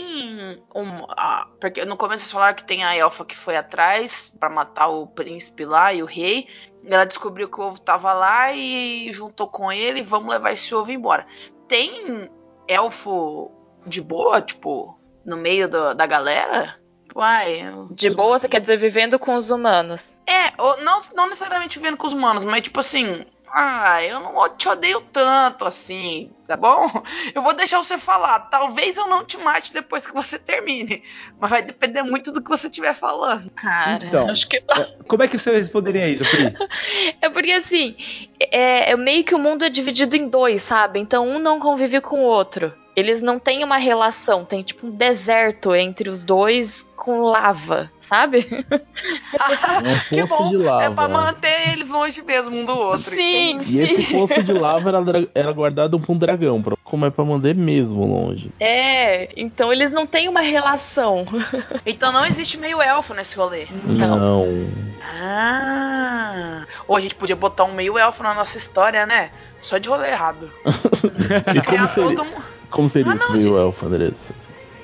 um. ah, porque no começo vocês falaram que tem a elfa que foi atrás pra matar o príncipe lá e o rei. Ela descobriu que o ovo tava lá e juntou com ele. Vamos levar esse ovo embora. Tem elfo de boa, tipo, no meio do- da galera? Tipo, De boa, você quer dizer vivendo com os humanos. É, não, não necessariamente vendo com os humanos, mas tipo assim. Ah, eu não te odeio tanto assim, tá bom? Eu vou deixar você falar. Talvez eu não te mate depois que você termine. Mas vai depender muito do que você estiver falando. Cara, Então. acho que Como é que você responderia isso, Pri? É porque assim, é, é meio que o mundo é dividido em dois, sabe? Então um não convive com o outro. Eles não têm uma relação, tem tipo um deserto entre os dois com lava, sabe? É que bom. de lava. É pra manter eles longe mesmo um do outro. Sim, entende? E esse poço de lava era, era guardado pra um dragão, pra- como é pra manter mesmo longe. É, então eles não têm uma relação. Então não existe meio elfo nesse rolê. Não. Não. Ah. Ou a gente podia botar um meio elfo na nossa história, né? Só de rolê errado. E como Criar seria, todo um- como seria Ah, esse não, meio gente. elfo, Andressa?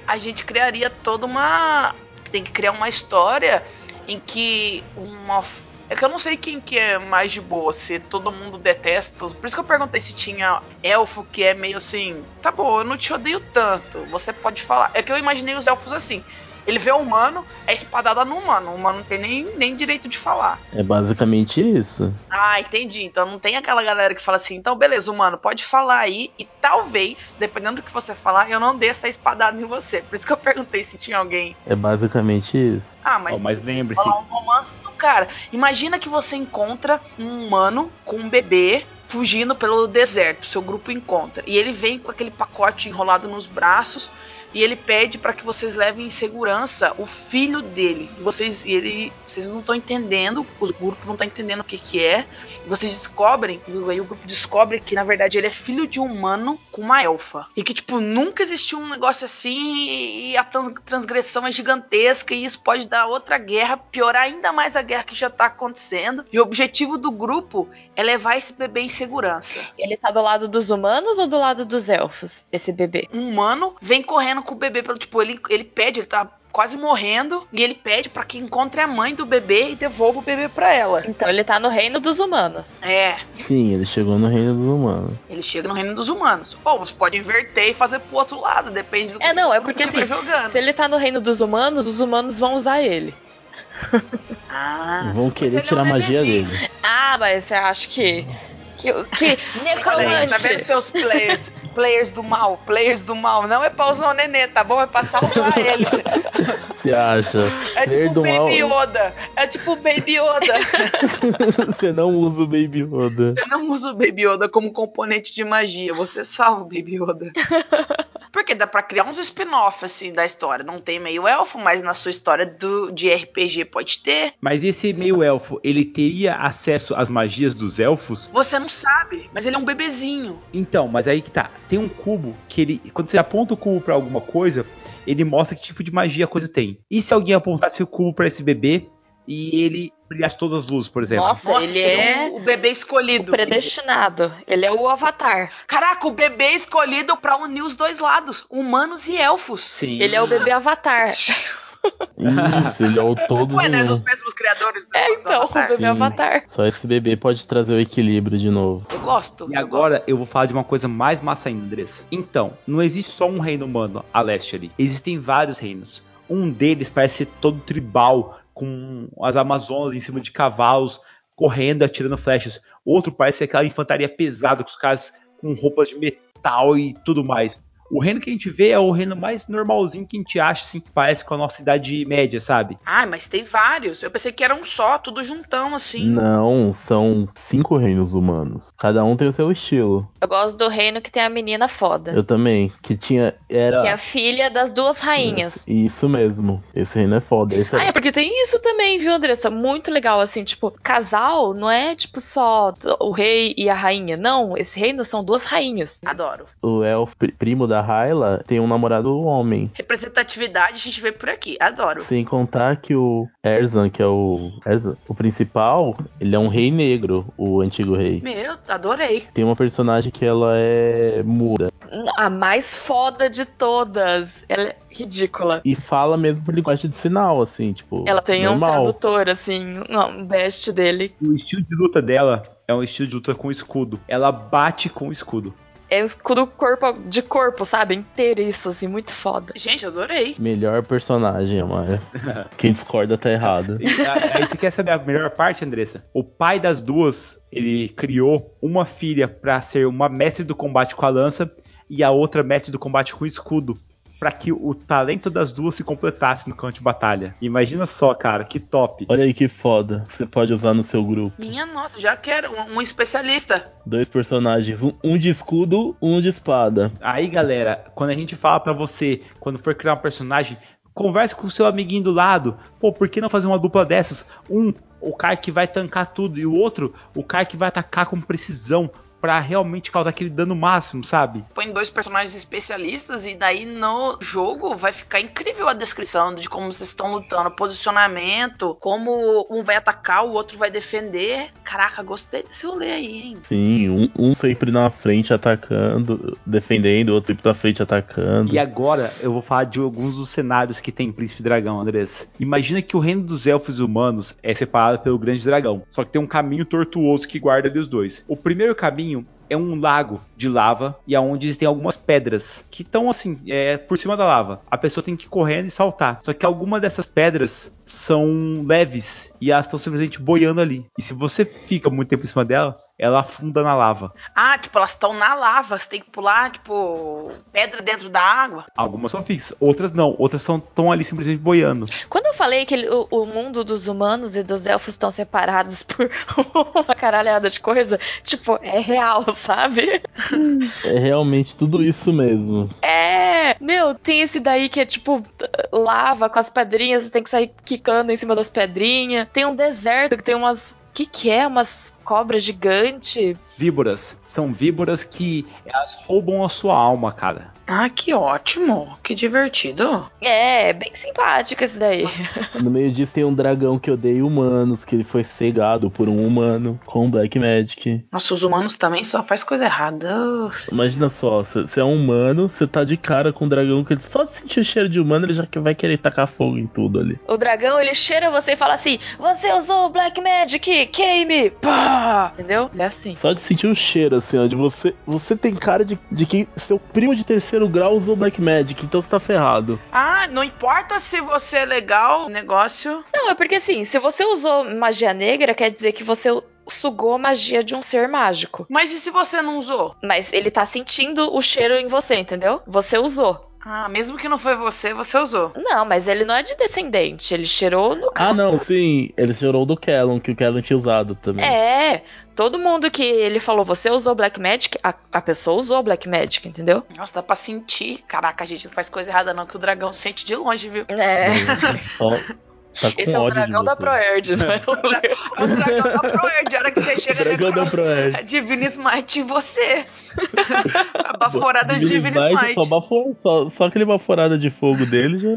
a gente criaria toda uma. Tem que criar uma história em que uma. É que eu não sei quem que é mais de boa, se todo mundo detesta. Por isso que eu perguntei se tinha elfo que é meio assim. Tá bom, eu não te odeio tanto. Você pode falar. É que eu imaginei os elfos assim. Ele vê o humano, é espadada no humano. O humano não tem nem, nem direito de falar. É basicamente isso. Ah, entendi. Então não tem aquela galera que fala assim, então beleza, humano, pode falar aí e talvez, dependendo do que você falar, eu não dê essa espadada em você. Por isso que eu perguntei se tinha alguém. É basicamente isso. Ah, mas, Ó, mas lembre-se, rolar um romance do cara. Imagina que você encontra um humano com um bebê fugindo pelo deserto, seu grupo encontra. E ele vem com aquele pacote enrolado nos braços, e ele pede para que vocês levem em segurança o filho dele. Vocês, ele, vocês não estão entendendo, os grupos não estão entendendo o que que é. Vocês descobrem, aí o grupo descobre que na verdade ele é filho de um humano com uma elfa. E que tipo nunca existiu um negócio assim e a transgressão é gigantesca e isso pode dar outra guerra, piorar ainda mais a guerra que já tá acontecendo. E o objetivo do grupo é levar esse bebê em segurança. Ele tá do lado dos humanos ou do lado dos elfos, esse bebê? Um humano vem correndo com o bebê pelo tipo, ele, ele pede, ele tá quase morrendo e ele pede para que encontre a mãe do bebê e devolva o bebê para ela. Então ele tá no reino dos humanos. É. Sim, ele chegou no reino dos humanos. Ele chega no reino dos humanos. Ou você pode inverter e fazer pro outro lado, depende do É, não, é porque assim, jogando. se ele tá no reino dos humanos, os humanos vão usar ele. Ah, vão querer tirar é um a magia dele. Ah, mas você acha que que, que necromante. Tá vendo seus players? Players do mal, players do mal. Não é pra usar o nenê, tá bom? É pra salvar ele. Você acha? É Player tipo o Baby mal... Yoda. É tipo o Baby Yoda. você não usa o Baby Yoda. Você não usa o Baby Yoda como componente de magia. Você salva o Baby Yoda. Porque dá pra criar uns spin-off, assim, da história. Não tem meio elfo, mas na sua história do, de RPG pode ter. Mas esse meio elfo, ele teria acesso às magias dos elfos? Você não sabe, mas ele é um bebezinho. Então, mas aí que tá. Tem um cubo que ele. Quando você aponta o cubo para alguma coisa, ele mostra que tipo de magia a coisa tem. E se alguém apontasse o cubo para esse bebê, e ele brilhasse todas as luzes, por exemplo. Nossa, Nossa ele é o bebê escolhido. O predestinado. Ele é o avatar. Caraca, o bebê escolhido para unir os dois lados, humanos e elfos. Sim. Ele é o bebê avatar. Isso, ele é o todo. Ué, né? Dos mesmos criadores do, É, então, do o bebê Sim. Avatar. Só esse bebê pode trazer o equilíbrio de novo. Eu gosto. E eu agora gosto. eu vou falar de uma coisa mais massa ainda, Andressa. Então, não existe só um reino humano a leste ali. Existem vários reinos. Um deles parece ser todo tribal, com as Amazonas em cima de cavalos, correndo, atirando flechas. Outro parece ser aquela infantaria pesada, com os caras com roupas de metal e tudo mais. O reino que a gente vê é o reino mais normalzinho que a gente acha, assim, que parece com a nossa idade média, sabe? Ah, mas tem vários. Eu pensei que era um só, tudo juntão, assim. Não, são cinco reinos humanos. Cada um tem o seu estilo. Eu gosto do reino que tem a menina foda. Eu também. Que tinha. Era... Que é a filha das duas rainhas. Isso mesmo. Esse reino é foda. Esse é... Ah, é porque tem isso também, viu, Andressa? Muito legal, assim, tipo, casal não é tipo só o rei e a rainha. Não, esse reino são duas rainhas. Adoro. O elfo primo da da Hyla tem um namorado homem. Representatividade a gente vê por aqui, adoro. Sem contar que o Erzan, que é o Erzan, o principal, ele é um rei negro, o antigo rei. Meu, adorei. Tem uma personagem que ela é muda. A mais foda de todas. Ela é ridícula. E fala mesmo por linguagem de sinal, assim, tipo. Ela tem normal. um tradutor, assim, um best dele. O estilo de luta dela é um estilo de luta com escudo. Ela bate com escudo. É um escudo corpo de corpo, sabe? Inteiriço, assim, muito foda. Gente, adorei. Melhor personagem, Amaya. Quem discorda tá errado. Aí você quer saber a melhor parte, Andressa? O pai das duas, ele criou uma filha para ser uma mestre do combate com a lança e a outra mestre do combate com o escudo para que o talento das duas se completasse no campo de batalha. Imagina só, cara, que top. Olha aí que foda. Você pode usar no seu grupo. Minha nossa, já quero um, um especialista. Dois personagens, um, um, de escudo, um de espada. Aí, galera, quando a gente fala para você, quando for criar um personagem, converse com o seu amiguinho do lado. Pô, por que não fazer uma dupla dessas? Um, o cara que vai tancar tudo, e o outro, o cara que vai atacar com precisão para realmente causar aquele dano máximo, sabe? Põe dois personagens especialistas e daí no jogo vai ficar incrível a descrição de como vocês estão lutando, posicionamento, como um vai atacar, o outro vai defender. Caraca, gostei desse rolê aí, hein? Sim, um, um sempre na frente atacando, defendendo, o outro sempre na frente atacando. E agora eu vou falar de alguns dos cenários que tem Príncipe Dragão, Andrés. Imagina que o reino dos elfos humanos é separado pelo Grande Dragão, só que tem um caminho tortuoso que guarda ali os dois. O primeiro caminho é um lago de lava e aonde existem algumas pedras que estão assim, é, por cima da lava. A pessoa tem que ir correndo e saltar. Só que algumas dessas pedras são leves e elas estão simplesmente boiando ali. E se você fica muito tempo em cima dela, ela afunda na lava. Ah, tipo, elas estão na lava, você tem que pular, tipo, pedra dentro da água. Algumas são fixas, outras não. Outras estão ali simplesmente boiando. Quando eu falei que ele, o, o, mundo dos humanos e dos elfos estão separados por uma caralhada de coisa, tipo, é real, sabe? É realmente tudo isso mesmo. É, meu, tem esse daí que é tipo lava com as pedrinhas, você tem que sair quicando em cima das pedrinhas. Tem um deserto que tem umas. O que, que é? Umas cobras gigantes. Víboras. São víboras que elas roubam a sua alma, cara. Ah, que ótimo. Que divertido. É, bem simpático esse daí. No meio disso tem um dragão que odeia humanos, que ele foi cegado por um humano com Black Magic. Nossa, os humanos também só faz coisa errada. Imagina só, você é um humano, você tá de cara com um dragão que ele só de sentir o cheiro de humano, ele já que vai querer tacar fogo em tudo ali. O dragão, ele cheira você e fala assim: Você usou o Black Magic, queime! Pá! Entendeu? Ele é assim. Só de sentir o cheiro, assim, ó, de você. Você tem cara de, de que seu primo de terceiro grau usou Black Magic, então você tá ferrado. Ah, não importa se você é legal, negócio. Não, é porque assim, se você usou magia negra, quer dizer que você sugou a magia de um ser mágico. Mas e se você não usou? Mas ele tá sentindo o cheiro em você, entendeu? Você usou. Ah, mesmo que não foi você, você usou. Não, mas ele não é de descendente, ele cheirou no Ah, não, sim. Ele cheirou do Kellon, que o Kellon tinha usado também. É, todo mundo que ele falou, você usou Black Magic, a, a pessoa usou Black Magic, entendeu? Nossa, dá pra sentir. Caraca, a gente não faz coisa errada não, que o dragão sente de longe, viu? É. Ó, tá com Esse é o dragão da. Proerd, não é? É o dragão da Proerd, a hora que você chega Dragão da Proerd. É Divine Smite em você. A baforada de Divine Smite. Só, bafo- só, só aquele baforada de fogo dele já.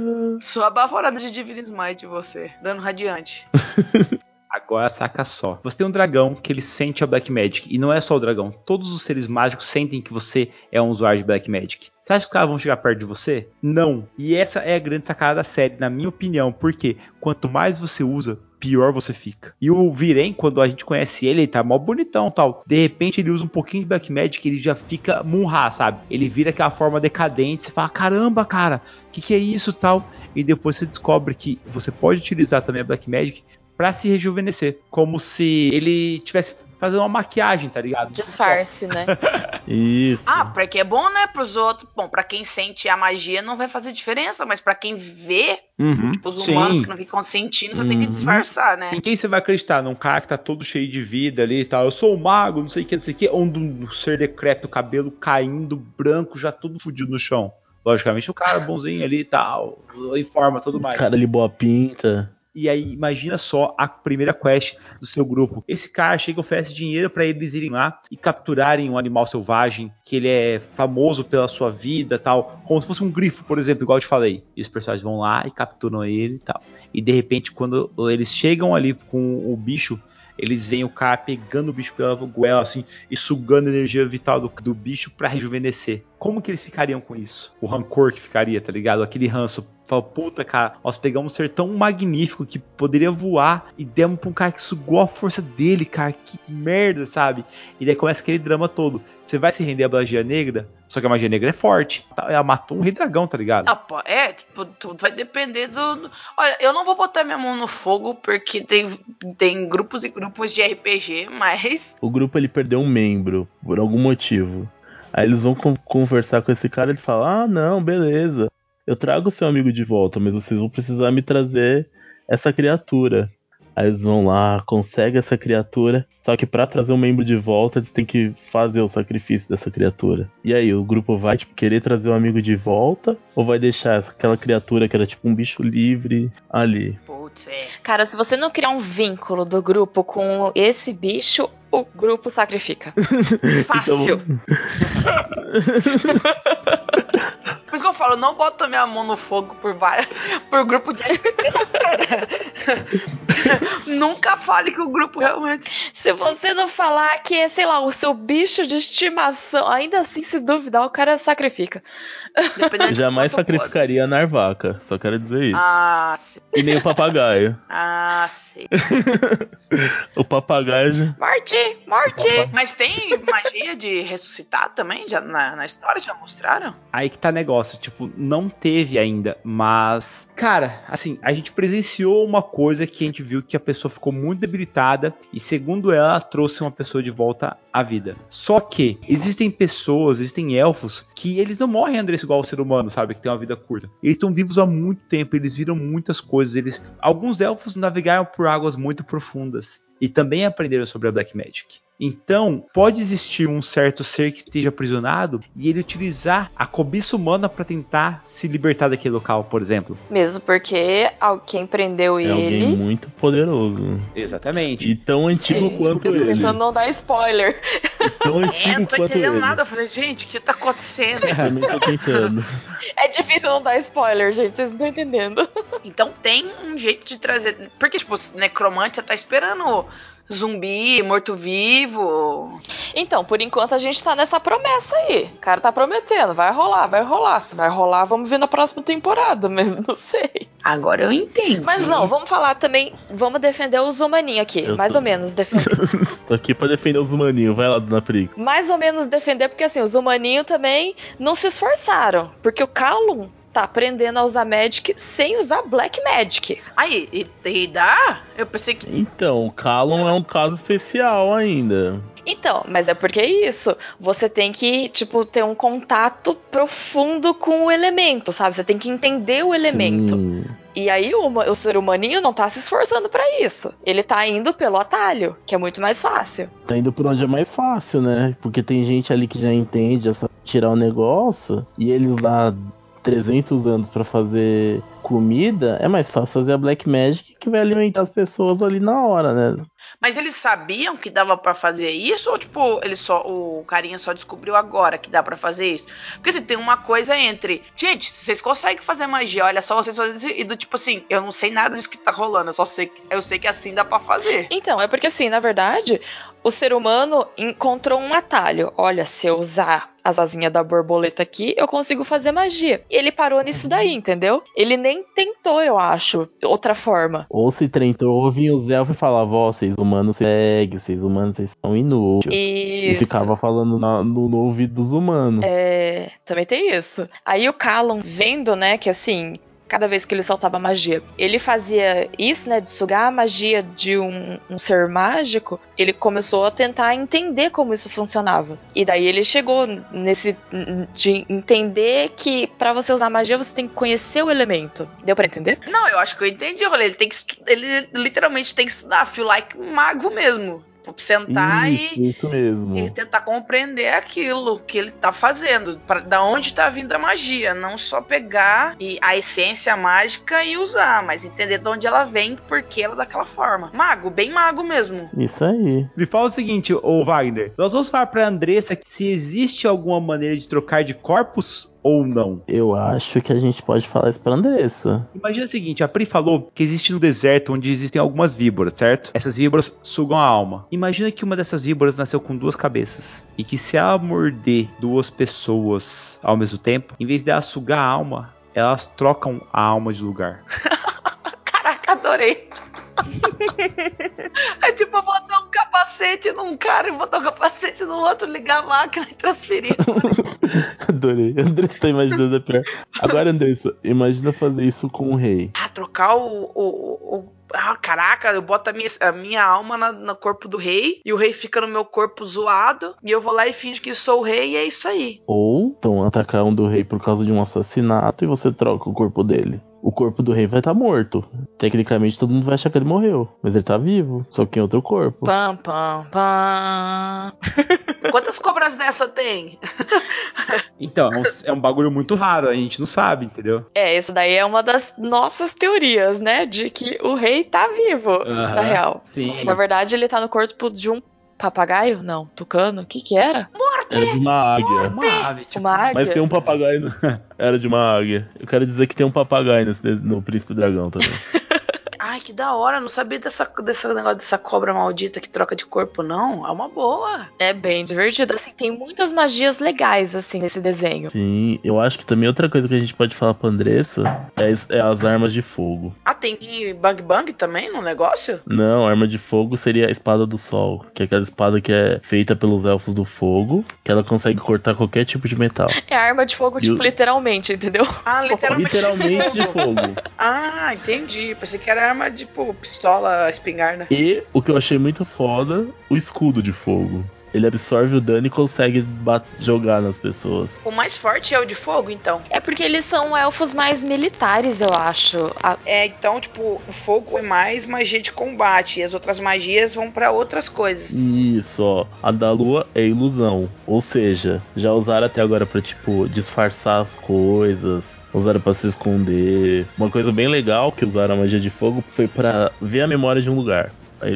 Sua baforada de Divine Smite em você. Dano radiante. Agora saca só. Você tem um dragão que ele sente a Black Magic. E não é só o dragão. Todos os seres mágicos sentem que você é um usuário de Black Magic. Você acha que os caras vão chegar perto de você? Não. E essa é a grande sacada da série, na minha opinião. Porque quanto mais você usa, pior você fica. E o Viren, quando a gente conhece ele, ele tá mó bonitão tal. De repente ele usa um pouquinho de Black Magic, ele já fica Munra, sabe? Ele vira aquela forma decadente, você fala, caramba, cara, que que é isso tal? E depois você descobre que você pode utilizar também a Black Magic pra se rejuvenescer. Como se ele tivesse fazendo uma maquiagem, tá ligado? Disfarce, né? Isso. Ah, porque é bom, né, pros outros. Bom, pra quem sente a magia não vai fazer diferença, mas pra quem vê, Uhum, tipo, os sim. humanos que não ficam sentindo, você tem que Uhum. disfarçar, né? Em quem você vai acreditar? Num cara que tá todo cheio de vida ali e tal. Eu sou um mago, não sei o que, não sei o que. Ou num ser decrépito, cabelo caindo, branco, já todo fudido no chão. Logicamente, o cara bonzinho ali e tal, em forma, tudo mais. Cara ali boa pinta. E aí, imagina só a primeira quest do seu grupo. Esse cara chega e oferece dinheiro pra eles irem lá e capturarem um animal selvagem, que ele é famoso pela sua vida tal. Como se fosse um grifo, por exemplo, igual eu te falei. E os personagens vão lá e capturam ele e tal. E de repente, quando eles chegam ali com o bicho, eles veem o cara pegando o bicho pela goela, assim, e sugando a energia vital do, do bicho pra rejuvenescer. Como que eles ficariam com isso? O rancor que ficaria, tá ligado? Aquele ranço. Fala, puta, cara, nós pegamos um ser tão magnífico que poderia voar e demos pra um cara que sugou a força dele, cara. Que merda, sabe? E daí começa aquele drama todo. Você vai se render à magia negra? Só que a magia negra é forte. Ela matou um rei dragão, tá ligado? Ah, pô, é, tipo, tudo vai depender do, do- Olha, eu não vou botar minha mão no fogo porque tem, tem grupos e grupos de RPG, mas. O grupo ele perdeu um membro, por algum motivo. Aí eles vão con- conversar com esse cara e ele fala: Ah, não, beleza. Eu trago seu amigo de volta, mas vocês vão precisar me trazer essa criatura. Aí eles vão lá, conseguem essa criatura. Só que pra trazer um membro de volta, eles têm que fazer o sacrifício dessa criatura. E aí, o grupo vai tipo, querer trazer o amigo de volta? Ou vai deixar essa- aquela criatura que era tipo um bicho livre ali? Putz, é. Cara, se você não criar um vínculo do grupo com esse bicho, o grupo sacrifica. Fácil. Por isso que eu falo, não bota minha mão no fogo por, várias, por grupo de. Nunca fale que o grupo realmente. Se você não falar que é, sei lá, o seu bicho de estimação, ainda assim, se duvidar, o cara sacrifica. Dependendo de Jamais quanto pode. sacrificaria a Narvaca, só quero dizer isso. Ah, sim. E nem o papagaio. Ah, sim. O papagaio já. Morte! Morte! Mas tem magia de ressuscitar também? Já na, na história já mostraram? Aí que tá negócio, tipo, não teve ainda, mas. Cara, assim, a gente presenciou uma coisa que a gente viu que a pessoa ficou muito debilitada e, segundo ela, trouxe uma pessoa de volta à vida. Só que existem pessoas, existem elfos que eles não morrem, Andrés, igual o ser humano, sabe? Que tem uma vida curta. Eles estão vivos há muito tempo, eles viram muitas coisas. Eles, alguns elfos navegaram por águas muito profundas e também aprenderam sobre a Black Magic. Então, pode existir um certo ser que esteja aprisionado e ele utilizar a cobiça humana para tentar se libertar daquele local, por exemplo. Mesmo porque al- quem prendeu É ele. alguém muito poderoso. Exatamente. E tão antigo quanto Eu tô ele. tentando não dar spoiler. Tão É, antigo não tô quanto entendendo ele. nada. Eu falei, gente, o que tá acontecendo? Também tô tentando. É difícil não dar spoiler, gente. Vocês não estão entendendo. Então tem um jeito de trazer. Porque, tipo, necromante, você tá esperando zumbi, morto-vivo. Então, por enquanto a gente tá nessa promessa aí. O cara tá prometendo, vai rolar, vai rolar. Se vai rolar, vamos ver na próxima temporada, mas não sei. Agora eu entendo. Mas não, vamos falar também, vamos defender os humaninhos aqui. Eu mais tô- ou menos defender. Tô aqui pra defender os humaninhos. Vai lá, Dona Pri. mais ou menos defender, porque assim, os humaninhos também não se esforçaram. Porque o Callum tá aprendendo a usar Magic sem usar Black Magic. Aí, e, e dá? Eu pensei que. Então, o Callum é um caso especial ainda. Então, mas é porque é isso. Você tem que, tipo, ter um contato profundo com o elemento, sabe? Você tem que entender o elemento. Sim. E aí o, o ser humaninho não tá se esforçando pra isso. Ele tá indo pelo atalho, que é muito mais fácil. Tá indo por onde é mais fácil, né? Porque tem gente ali que já entende, já sabe tirar o negócio. E eles lá 300 anos pra fazer comida, é mais fácil fazer a Black Magic que vai alimentar as pessoas ali na hora, né? Mas eles sabiam que dava pra fazer isso? Ou, tipo, ele só, o carinha só descobriu agora que dá pra fazer isso? Porque assim, tem uma coisa entre. Gente, vocês conseguem fazer magia, olha só vocês fazem isso. E do tipo assim, eu não sei nada disso que tá rolando. Eu só sei que eu sei que assim dá pra fazer. Então, é porque assim, na verdade, o ser humano encontrou um atalho. Olha, se eu usar as asinhas da borboleta aqui, eu consigo fazer magia. E ele parou nisso daí, entendeu? Ele nem tentou, eu acho, outra forma. Ou se tentou, vinha os elfos e falava, ó, vocês humanos seguem, vocês humanos vocês são inúteis. E Isso. ficava falando na- no, no ouvido dos humanos. É, também tem isso. Aí o Callum, vendo, né, que assim, cada vez que ele soltava magia, ele fazia isso, né, de sugar a magia de um, um ser mágico, ele começou a tentar entender como isso funcionava. E daí ele chegou nesse de entender que pra você usar magia você tem que conhecer o elemento. Deu pra entender? Não, eu acho que eu entendi. Eu falei, ele tem que ele literalmente tem que estudar, feel like um mago mesmo. Sentar isso, e, isso mesmo. e tentar compreender aquilo que ele tá fazendo. Pra, da onde tá vindo a magia. Não só pegar e a essência mágica e usar, mas entender de onde ela vem e por que ela é daquela forma. Mago, bem mago mesmo. Isso aí. Me fala o seguinte, ô Wagner. Nós vamos falar pra Andressa se existe alguma maneira de trocar de corpos ou não. Eu acho que a gente pode falar isso pra Andressa. Imagina o seguinte, a Pri falou que existe no deserto onde existem algumas víboras, certo? Essas víboras sugam a alma. Imagina que uma dessas víboras nasceu com duas cabeças e que se ela morder duas pessoas ao mesmo tempo, em vez dela sugar a alma, elas trocam a alma de lugar. Caraca, adorei. é tipo botar um capacete num cara e botar um capacete no outro, ligar a máquina e transferir. Adorei. Andressa tá imaginando a pior. Agora, Andressa, imagina fazer isso com o rei. Ah, trocar o. o, o- ah, caraca, eu boto a minha, a minha alma na- no corpo do rei e o rei fica no meu corpo zoado e eu vou lá e finjo que sou o rei e é isso aí. Ou então atacar um do rei por causa de um assassinato e você troca o corpo dele. O corpo do rei vai estar morto. Tecnicamente todo mundo vai achar que ele morreu. Mas ele tá vivo, só que em outro corpo. Pam, pam, pam. Quantas cobras dessa tem? Então, é um, é um bagulho muito raro, a gente não sabe, entendeu? É, isso daí é uma das nossas teorias, né? De que o rei tá vivo, na real. Sim. Na verdade, ele tá no corpo de um papagaio? Não, tucano? O que que era? Era de uma águia. Uma ave, tipo, Uma águia? Mas tem um papagaio. Era de uma águia. Eu quero dizer que tem um papagaio nesse, no Príncipe Dragão também. Ai, que da hora, não sabia dessa, desse negócio dessa cobra maldita que troca de corpo, não. É uma boa. É bem divertido. Assim, tem muitas magias legais, assim, nesse desenho. Sim, eu acho que também outra coisa que a gente pode falar pra Andressa é, as- é as armas de fogo. Ah, tem Bang Bang também no negócio? Não, arma de fogo seria a espada do sol, que é aquela espada que é feita pelos elfos do fogo, que ela consegue cortar qualquer tipo de metal. É arma de fogo, E tipo, o- literalmente, entendeu? Ah, literalmente. Literalmente de fogo. Ah, entendi. Pensei que era arma tipo pistola, espingarda. E o que eu achei muito foda, o escudo de fogo. Ele absorve o dano e consegue jogar nas pessoas. O mais forte é o de fogo, então? É porque eles são elfos mais militares, eu acho. A... É, então, tipo, o fogo é mais magia de combate e as outras magias vão para outras coisas. Isso, ó. A da lua é ilusão. Ou seja, já usaram até agora pra, tipo, disfarçar as coisas, usaram para se esconder. Uma coisa bem legal que usaram a magia de fogo foi para ver a memória de um lugar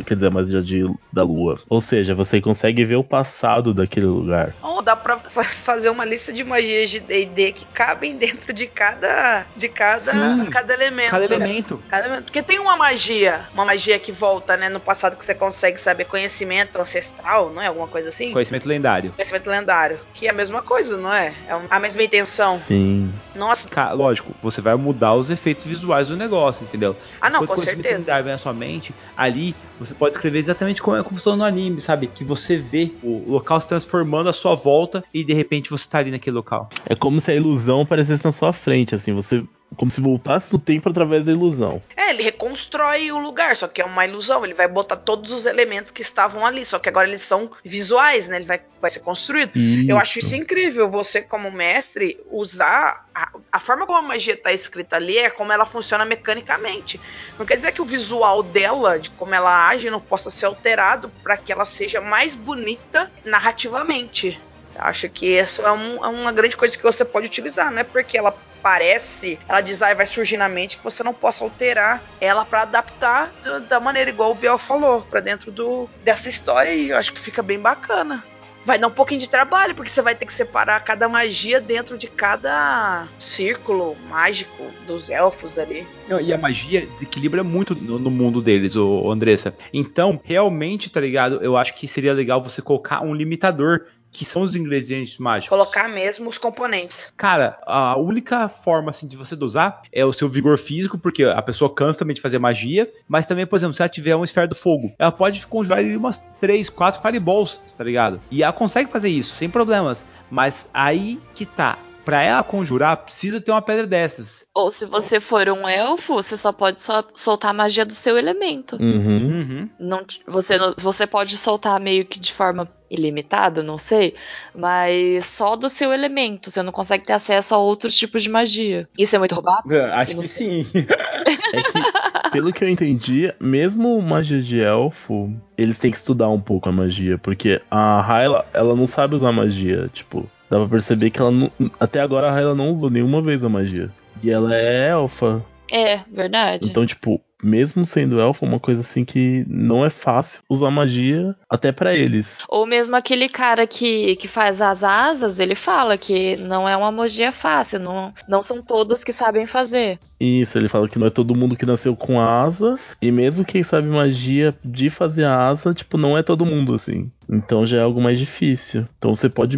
quer dizer, a magia de, da lua. Ou seja, você consegue ver o passado daquele lugar. Oh, dá pra fazer uma lista de magias de D&D que cabem dentro de cada de cada, Sim, cada elemento. Cada elemento. Cada elemento. Porque tem uma magia, uma magia que volta, né, no passado que você consegue saber conhecimento ancestral, não é? Alguma coisa assim? Conhecimento lendário. Conhecimento lendário. Que é a mesma coisa, não é? É a mesma intenção. Sim. Nossa. Lógico, você vai mudar os efeitos visuais do negócio, entendeu? Ah, não, Quando com certeza. lendário vem à sua mente, ali você pode escrever exatamente como é que funciona no anime, sabe? Que você vê o local se transformando à sua volta e de repente você tá ali naquele local. É como se a ilusão aparecesse na sua frente, assim, você como se voltasse no tempo através da ilusão. É, ele reconstrói o lugar, só que é uma ilusão. Ele vai botar todos os elementos que estavam ali, só que agora eles são visuais, né? Ele vai, vai ser construído. Isso. Eu acho isso incrível. Você, como mestre, usar. A, a forma como a magia está escrita ali é como ela funciona mecanicamente. Não quer dizer que o visual dela, de como ela age, não possa ser alterado para que ela seja mais bonita narrativamente. Acho que essa é, um, é, uma grande coisa que você pode utilizar, não é porque ela parece, ela design vai surgir na mente que você não possa alterar ela para adaptar da maneira igual o Biel falou, para dentro do dessa história e eu acho que fica bem bacana vai dar um pouquinho de trabalho, porque você vai ter que separar cada magia dentro de cada círculo mágico dos elfos ali. E a magia desequilibra muito no, no mundo deles, o Andressa. Então, realmente, tá ligado? Eu acho que seria legal você colocar um limitador que são os ingredientes mágicos. Colocar mesmo os componentes. Cara, a única forma assim de você dosar é o seu vigor físico, porque a pessoa cansa também de fazer magia, mas também, por exemplo, se ela tiver uma esfera do fogo, ela pode conjurar umas 3, 4 fireballs, tá ligado? E ela consegue fazer isso sem problemas, mas aí que tá para ela conjurar, precisa ter uma pedra dessas. Ou se você for um elfo, você só pode so soltar a magia do seu elemento. Uhum. Uhum. Não, você, você pode soltar meio que de forma ilimitada, não sei, mas só do seu elemento. Você não consegue ter acesso a outros tipos de magia. Isso é muito roubado? É, acho que sim. é que, pelo que eu entendi, mesmo magia de elfo, eles têm que estudar um pouco a magia, porque a Hyla, ela não sabe usar magia, tipo, dá pra perceber que ela não, até agora a Hyla não usou nenhuma vez a magia. E ela é elfa. É, verdade. Então, tipo, mesmo sendo elfo, uma coisa assim que não é fácil usar magia até para eles. Ou mesmo aquele cara que, que faz as asas, ele fala que não é uma magia fácil, não, não são todos que sabem fazer. Isso, ele fala que não é todo mundo que nasceu com asa, e mesmo quem sabe magia de fazer a asa, tipo, não é todo mundo assim. Então já é algo mais difícil. Então você pode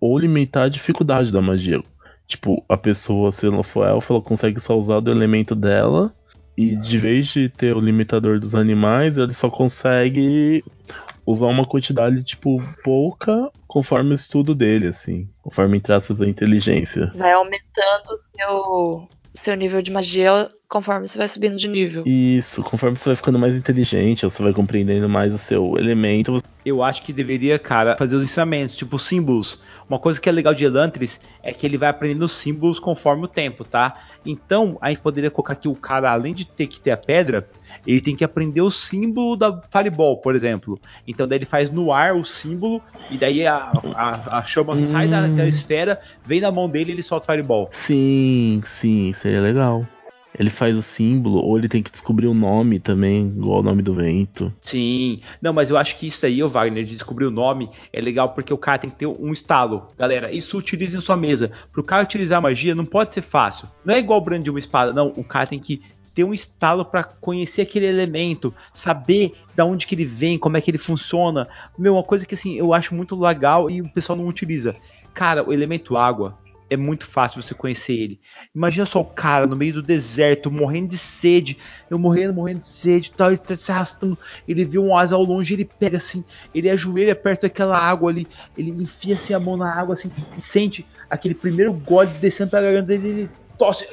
ou limitar a dificuldade da magia. Tipo, a pessoa, se ela for elfa, ela consegue só usar do elemento dela e de vez de ter o limitador dos animais, ele só consegue usar uma quantidade, tipo, pouca conforme o estudo dele, assim. Conforme, entre aspas, a inteligência. Vai aumentando o seu, seu nível de magia conforme você vai subindo de nível. Isso, conforme você vai ficando mais inteligente, você vai compreendendo mais o seu elemento. Eu acho que deveria, cara, fazer os ensinamentos, tipo símbolos. Uma coisa que é legal de Elantris é que ele vai aprendendo símbolos conforme o tempo, tá? Então, a gente poderia colocar aqui o cara, além de ter que ter a pedra, ele tem que aprender o símbolo da Fireball, por exemplo. Então daí ele faz no ar o símbolo e daí a, a, a chama hum. sai da, da, esfera, vem na mão dele e ele solta o Fireball. Sim, sim, seria legal. Ele faz o símbolo, ou ele tem que descobrir o nome também, igual o nome do vento. Sim. Não, mas eu acho que isso aí, o Wagner, de descobrir o nome, é legal porque o cara tem que ter um estalo. Galera, isso utilize em sua mesa. Pro cara utilizar magia não pode ser fácil. Não é igual brandir uma espada, não. O cara tem que ter um estalo para conhecer aquele elemento, saber da onde que ele vem, como é que ele funciona. Meu, uma coisa que assim, eu acho muito legal e o pessoal não utiliza. Cara, o elemento água, é muito fácil você conhecer ele. Imagina só o cara no meio do deserto, morrendo de sede, eu morrendo, morrendo de sede tal, ele tá se arrastando, ele vê um asa ao longe, ele pega assim, ele ajoelha perto daquela água ali, ele enfia assim a mão na água assim, e sente aquele primeiro gole descendo pela garganta dele, ele tosse,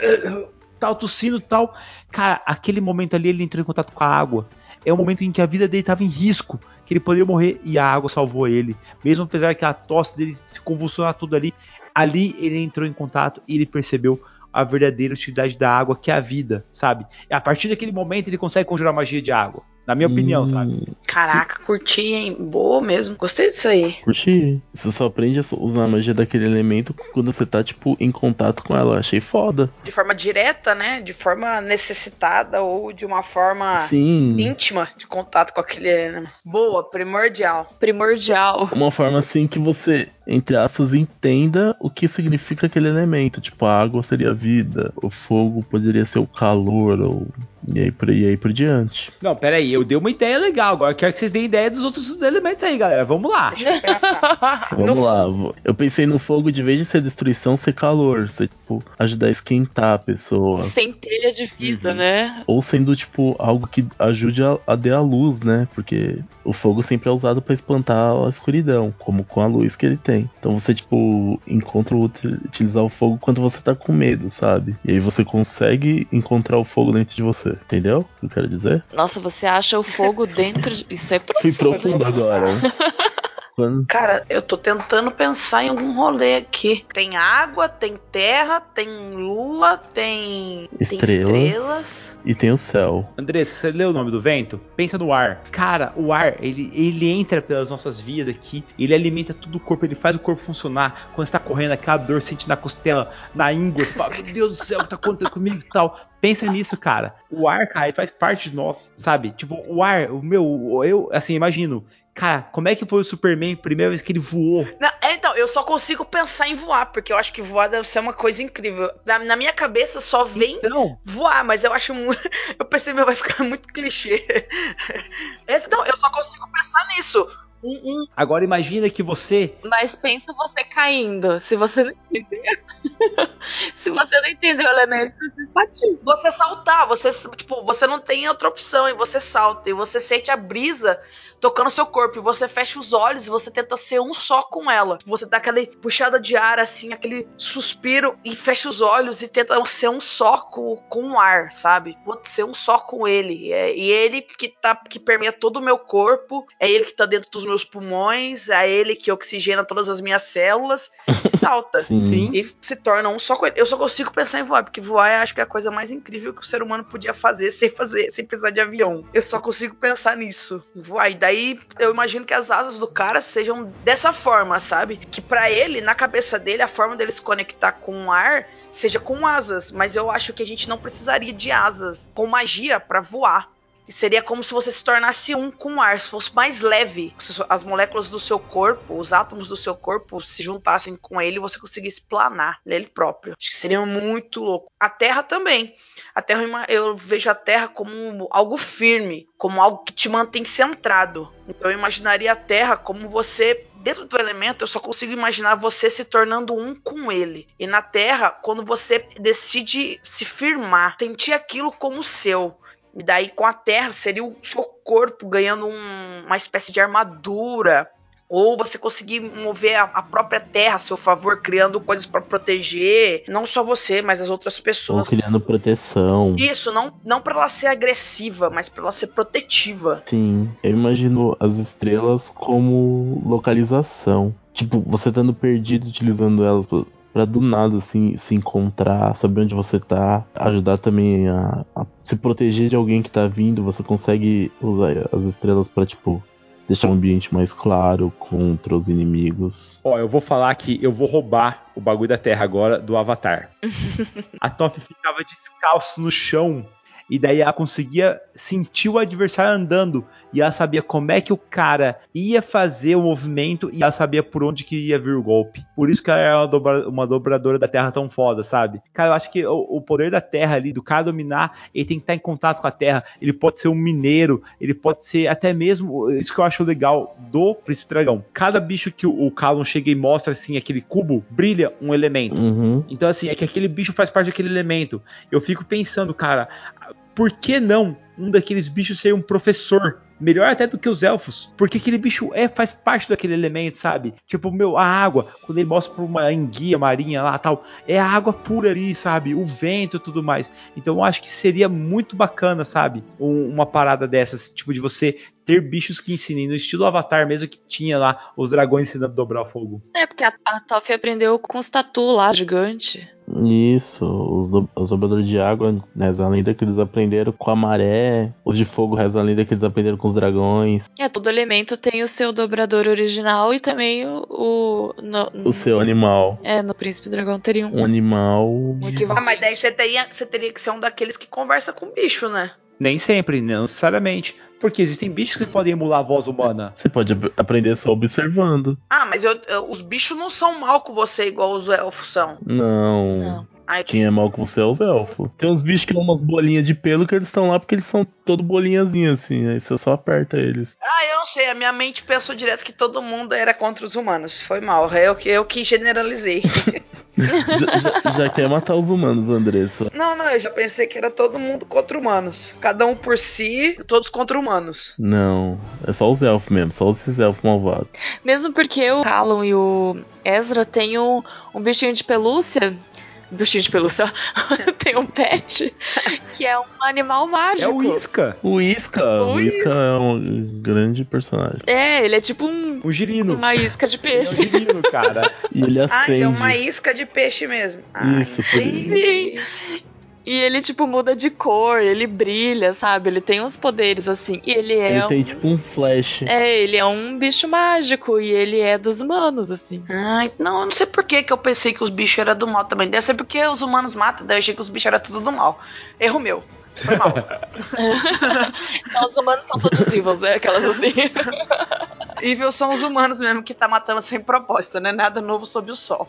tal, tossindo tal. Cara, aquele momento ali ele entrou em contato com a água. é o momento em que a vida dele estava em risco, que ele poderia morrer e a água salvou ele. Mesmo apesar que a tosse dele se convulsionar tudo ali, ali ele entrou em contato e ele percebeu a verdadeira utilidade da água, que é a vida, sabe? E a partir daquele momento ele consegue conjurar magia de água. Na minha opinião, Hum, sabe? Caraca, curti, hein? Boa mesmo. Gostei disso aí. Curti. Você só aprende a usar a magia daquele elemento quando você tá, tipo, em contato com ela. Achei foda. De forma direta, né? De forma necessitada ou de uma forma Sim. íntima de contato com aquele. né? Boa, primordial. Primordial. Uma forma assim que você, entre aspas, entenda o que significa aquele elemento. Tipo, a água seria a vida, o fogo poderia ser o calor, ou. E aí por, e aí por diante. Não, pera aí, eu dei uma ideia legal. Agora eu quero que vocês deem ideia dos outros elementos aí, galera. Vamos lá. Deixa eu pensar. Vamos lá. vou- Eu pensei no fogo de vez de ser destruição, ser calor. Ser, tipo, ajudar a esquentar a pessoa. Centelha de vida, né? Ou sendo, tipo, algo que ajude a, a dar a luz, né? Porque o fogo sempre é usado pra espantar a escuridão, como com a luz que ele tem. Então você, tipo, encontra o uti- utilizar o fogo quando você tá com medo, sabe? E aí você consegue encontrar o fogo dentro de você. Entendeu o que eu quero dizer? Nossa, você acha o fogo dentro de... Isso é Fui profundo. profundo agora. Quando- Cara, eu tô tentando pensar em algum rolê aqui. Tem água, tem terra, tem lua, tem. Estrelas. Tem estrelas. E tem o céu. Andressa, você leu o nome do vento? Pensa no ar. Cara, o ar, ele, ele entra pelas nossas vias aqui, ele alimenta todo o corpo, ele faz o corpo funcionar. Quando você tá correndo, aquela dor sente na costela, na íngua, você fala, meu Deus do céu, o que tá acontecendo comigo e tal. Pensa nisso, cara. O ar, cara, ele faz parte de nós, sabe? Tipo, o ar, o meu, eu, assim, imagino. Cara, como é que foi o Superman primeira vez que ele voou? Não, é, então, eu só consigo pensar em voar, porque eu acho que voar deve ser uma coisa incrível. Na, na minha cabeça só vem Então, voar, mas eu acho muito. Eu pensei, meu, vai ficar muito clichê. Não, eu só consigo pensar nisso. Um, um- agora imagina que você Mas pensa você caindo. Se você não entender. Se você não entender o elemento, você saltar, você, tipo, você não tem outra opção, e você salta, e você sente a brisa tocando seu corpo, e você fecha os olhos e você tenta ser um só com ela. Você dá aquela puxada de ar, assim, aquele suspiro, e fecha os olhos e tenta ser um só com, com o ar, sabe? Ser um só com ele. É, e ele que tá que permeia todo o meu corpo, é ele que tá dentro dos meus pulmões, é ele que oxigena todas as minhas células, e salta. Sim. Sim. E se torna um só com ele. Eu só consigo pensar em voar, porque voar é acho que é a coisa mais incrível que o ser humano podia fazer sem fazer, sem precisar de avião. Eu só consigo pensar nisso. Voar. E daí eu imagino que as asas do cara sejam dessa forma, sabe? Que pra ele, na cabeça dele, a forma dele se conectar com o ar seja com asas. Mas eu acho que a gente não precisaria de asas com magia pra voar. E seria como se você se tornasse um com o ar, se fosse mais leve. As moléculas do seu corpo, os átomos do seu corpo se juntassem com ele e você conseguisse planar nele próprio. Acho que seria muito louco. A Terra também. A Terra, eu vejo a Terra como algo firme, como algo que te mantém centrado. Então eu imaginaria a Terra como você dentro do elemento, eu só consigo imaginar você se tornando um com ele. E na Terra, quando você decide se firmar, sentir aquilo como seu. E daí com a terra seria o seu corpo ganhando um- uma espécie de armadura. Ou você conseguir mover a, a própria terra a seu favor, criando coisas para proteger não só você, mas as outras Ou pessoas. criando proteção. Isso, não, não para ela ser agressiva, mas para ela ser protetiva. Sim, eu imagino as estrelas como localização. Tipo, você estando perdido utilizando elas pra- pra do nada assim se encontrar, saber onde você tá, ajudar também a, a se proteger de alguém que tá vindo, você consegue usar as estrelas pra tipo deixar o ambiente mais claro contra os inimigos. Ó, eu vou falar que eu vou roubar o bagulho da Terra agora do Avatar. a Toph ficava descalço no chão. E daí ela conseguia sentir o adversário andando. E ela sabia como é que o cara ia fazer o movimento. E ela sabia por onde que ia vir o golpe. Por isso que ela era uma, dobra- uma dobradora da terra tão foda, sabe? Cara, eu acho que o, o poder da terra ali, do cara dominar, ele tem que estar em contato com a terra. Ele pode ser um mineiro. Ele pode ser até mesmo. Isso que eu acho legal do Príncipe Dragão. Cada bicho que o, o Callum chega e mostra assim, aquele cubo, brilha um elemento. Uhum. Então, assim, é que aquele bicho faz parte daquele elemento. Eu fico pensando, cara, por que não um daqueles bichos ser um professor melhor até do que os elfos, porque aquele bicho é faz parte daquele elemento, sabe? Tipo, meu, a água, quando ele mostra pra uma enguia marinha lá, tal, é a água pura ali, sabe? O vento e tudo mais. Então eu acho que seria muito bacana, sabe? Um, uma parada dessas, tipo de você ter bichos que ensinem no estilo Avatar mesmo que tinha lá os dragões ensinando a dobrar o fogo. É, porque a, a Toff aprendeu com os tatu lá, gigante. Isso, os, do, os dobradores de água, reza a lenda que eles aprenderam com a maré, os de fogo, reza a lenda que eles aprenderam com os dragões. É, todo elemento tem o seu dobrador original e também o. O, no, o seu animal. É, no Príncipe Dragão teria um. Um animal. Ah, mas daí você teria, você teria que ser um daqueles que conversa com o bicho, né? Nem sempre, não necessariamente. Porque existem bichos que podem emular a voz humana. Você pode aprender só observando. Ah, mas eu, eu, os bichos não são mal com você igual os elfos são. Não. não. Ai, Quem é mal com você é os elfos. Tem uns bichos que são umas bolinhas de pelo que eles estão lá porque eles são todo bolinhazinho assim. Aí você só aperta eles. Ah, eu não sei. A minha mente pensou direto que todo mundo era contra os humanos. Foi mal. Eu, eu que generalizei. já, já, já, quer matar os humanos, Andressa. Não, não, eu já pensei que era todo mundo contra humanos. Cada um por si, todos contra humanos. Não, é só os elfos mesmo, só esses elfos malvados. Mesmo porque o Callum e o Ezra têm um, um bichinho de pelúcia bichinho de pelúcia, tem um pet que é um animal mágico. É o Isca. O Isca. O, o Isca é um grande personagem. É, ele é tipo um. Um girino. Uma isca de peixe. É um girino, cara. e ele acende. Ah, é uma isca de peixe mesmo. Isso, por isso. Sim. E ele, tipo, muda de cor, ele brilha, sabe? Ele tem uns poderes, assim. E ele é. Ele um... tem, tipo, um flash. É, ele é um bicho mágico e ele é dos humanos, assim. Ai, não, eu não sei por que, que eu pensei que os bichos eram do mal também. Deve ser porque os humanos matam, daí eu achei que os bichos eram tudo do mal. Erro meu. Foi mal. então, os humanos são todos vivos, é aquelas assim. Evil são os humanos mesmo que tá matando sem propósito, né? Nada novo sob o sol.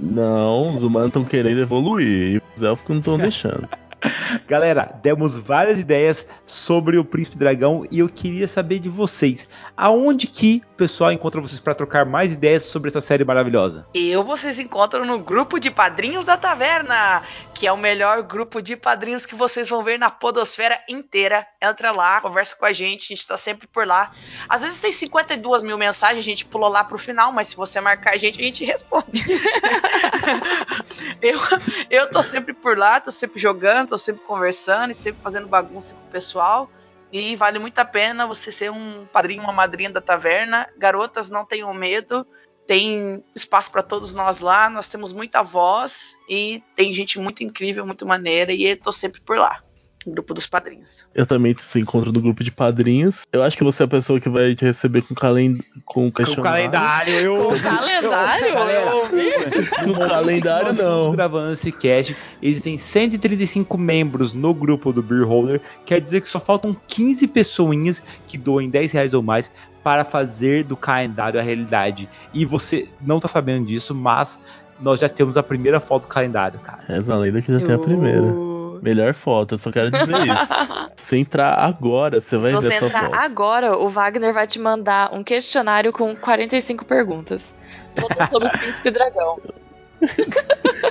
Não, os humanos estão querendo evoluir. E os elfos não estão deixando. Galera, demos várias ideias sobre o Príncipe Dragão e eu queria saber de vocês, aonde que o pessoal encontra vocês para trocar mais ideias sobre essa série maravilhosa? Eu vocês encontram no grupo de Padrinhos da Taverna, que é o melhor grupo de padrinhos que vocês vão ver na podosfera inteira. Entra lá, conversa com a gente, a gente tá sempre por lá. Às vezes tem 52 mil mensagens, a gente pulou lá pro final, mas se você marcar a gente, a gente responde. eu, eu tô sempre por lá, tô sempre jogando, tô sempre conversando e sempre fazendo bagunça com o pessoal. E vale muito a pena você ser um padrinho, uma madrinha da taverna. Garotas, não tenham medo. Tem espaço para todos nós lá. Nós temos muita voz e tem gente muito incrível, muito maneira. E eu tô sempre por lá grupo dos padrinhos. Eu também se encontro no grupo de padrinhos. Eu acho que você é a pessoa que vai te receber com, calen com questionário. Com calendário, eu. Com calendário? Eu, eu ouvi. No calendário, nós não. Estamos gravando esse cast. Existem 135 membros no grupo do Beer Holder. Quer dizer que só faltam 15 pessoinhas que doem 10 reais ou mais para fazer do calendário a realidade. E você não tá sabendo disso, mas nós já temos a primeira foto do calendário, cara. Essa lenda que já tem a primeira. Melhor foto, eu só quero dizer isso. Se entrar agora, você vai Se ver você essa entrar foto. agora, o Wagner vai te mandar um questionário com 45 perguntas. Todo sobre o Príncipe Dragão.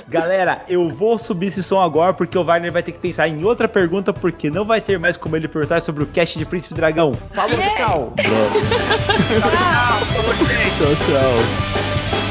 Galera, eu vou subir esse som agora porque o Wagner vai ter que pensar em outra pergunta porque não vai ter mais como ele perguntar sobre o cast de Príncipe Dragão. Falou, Yeah. tchau. tchau, tchau.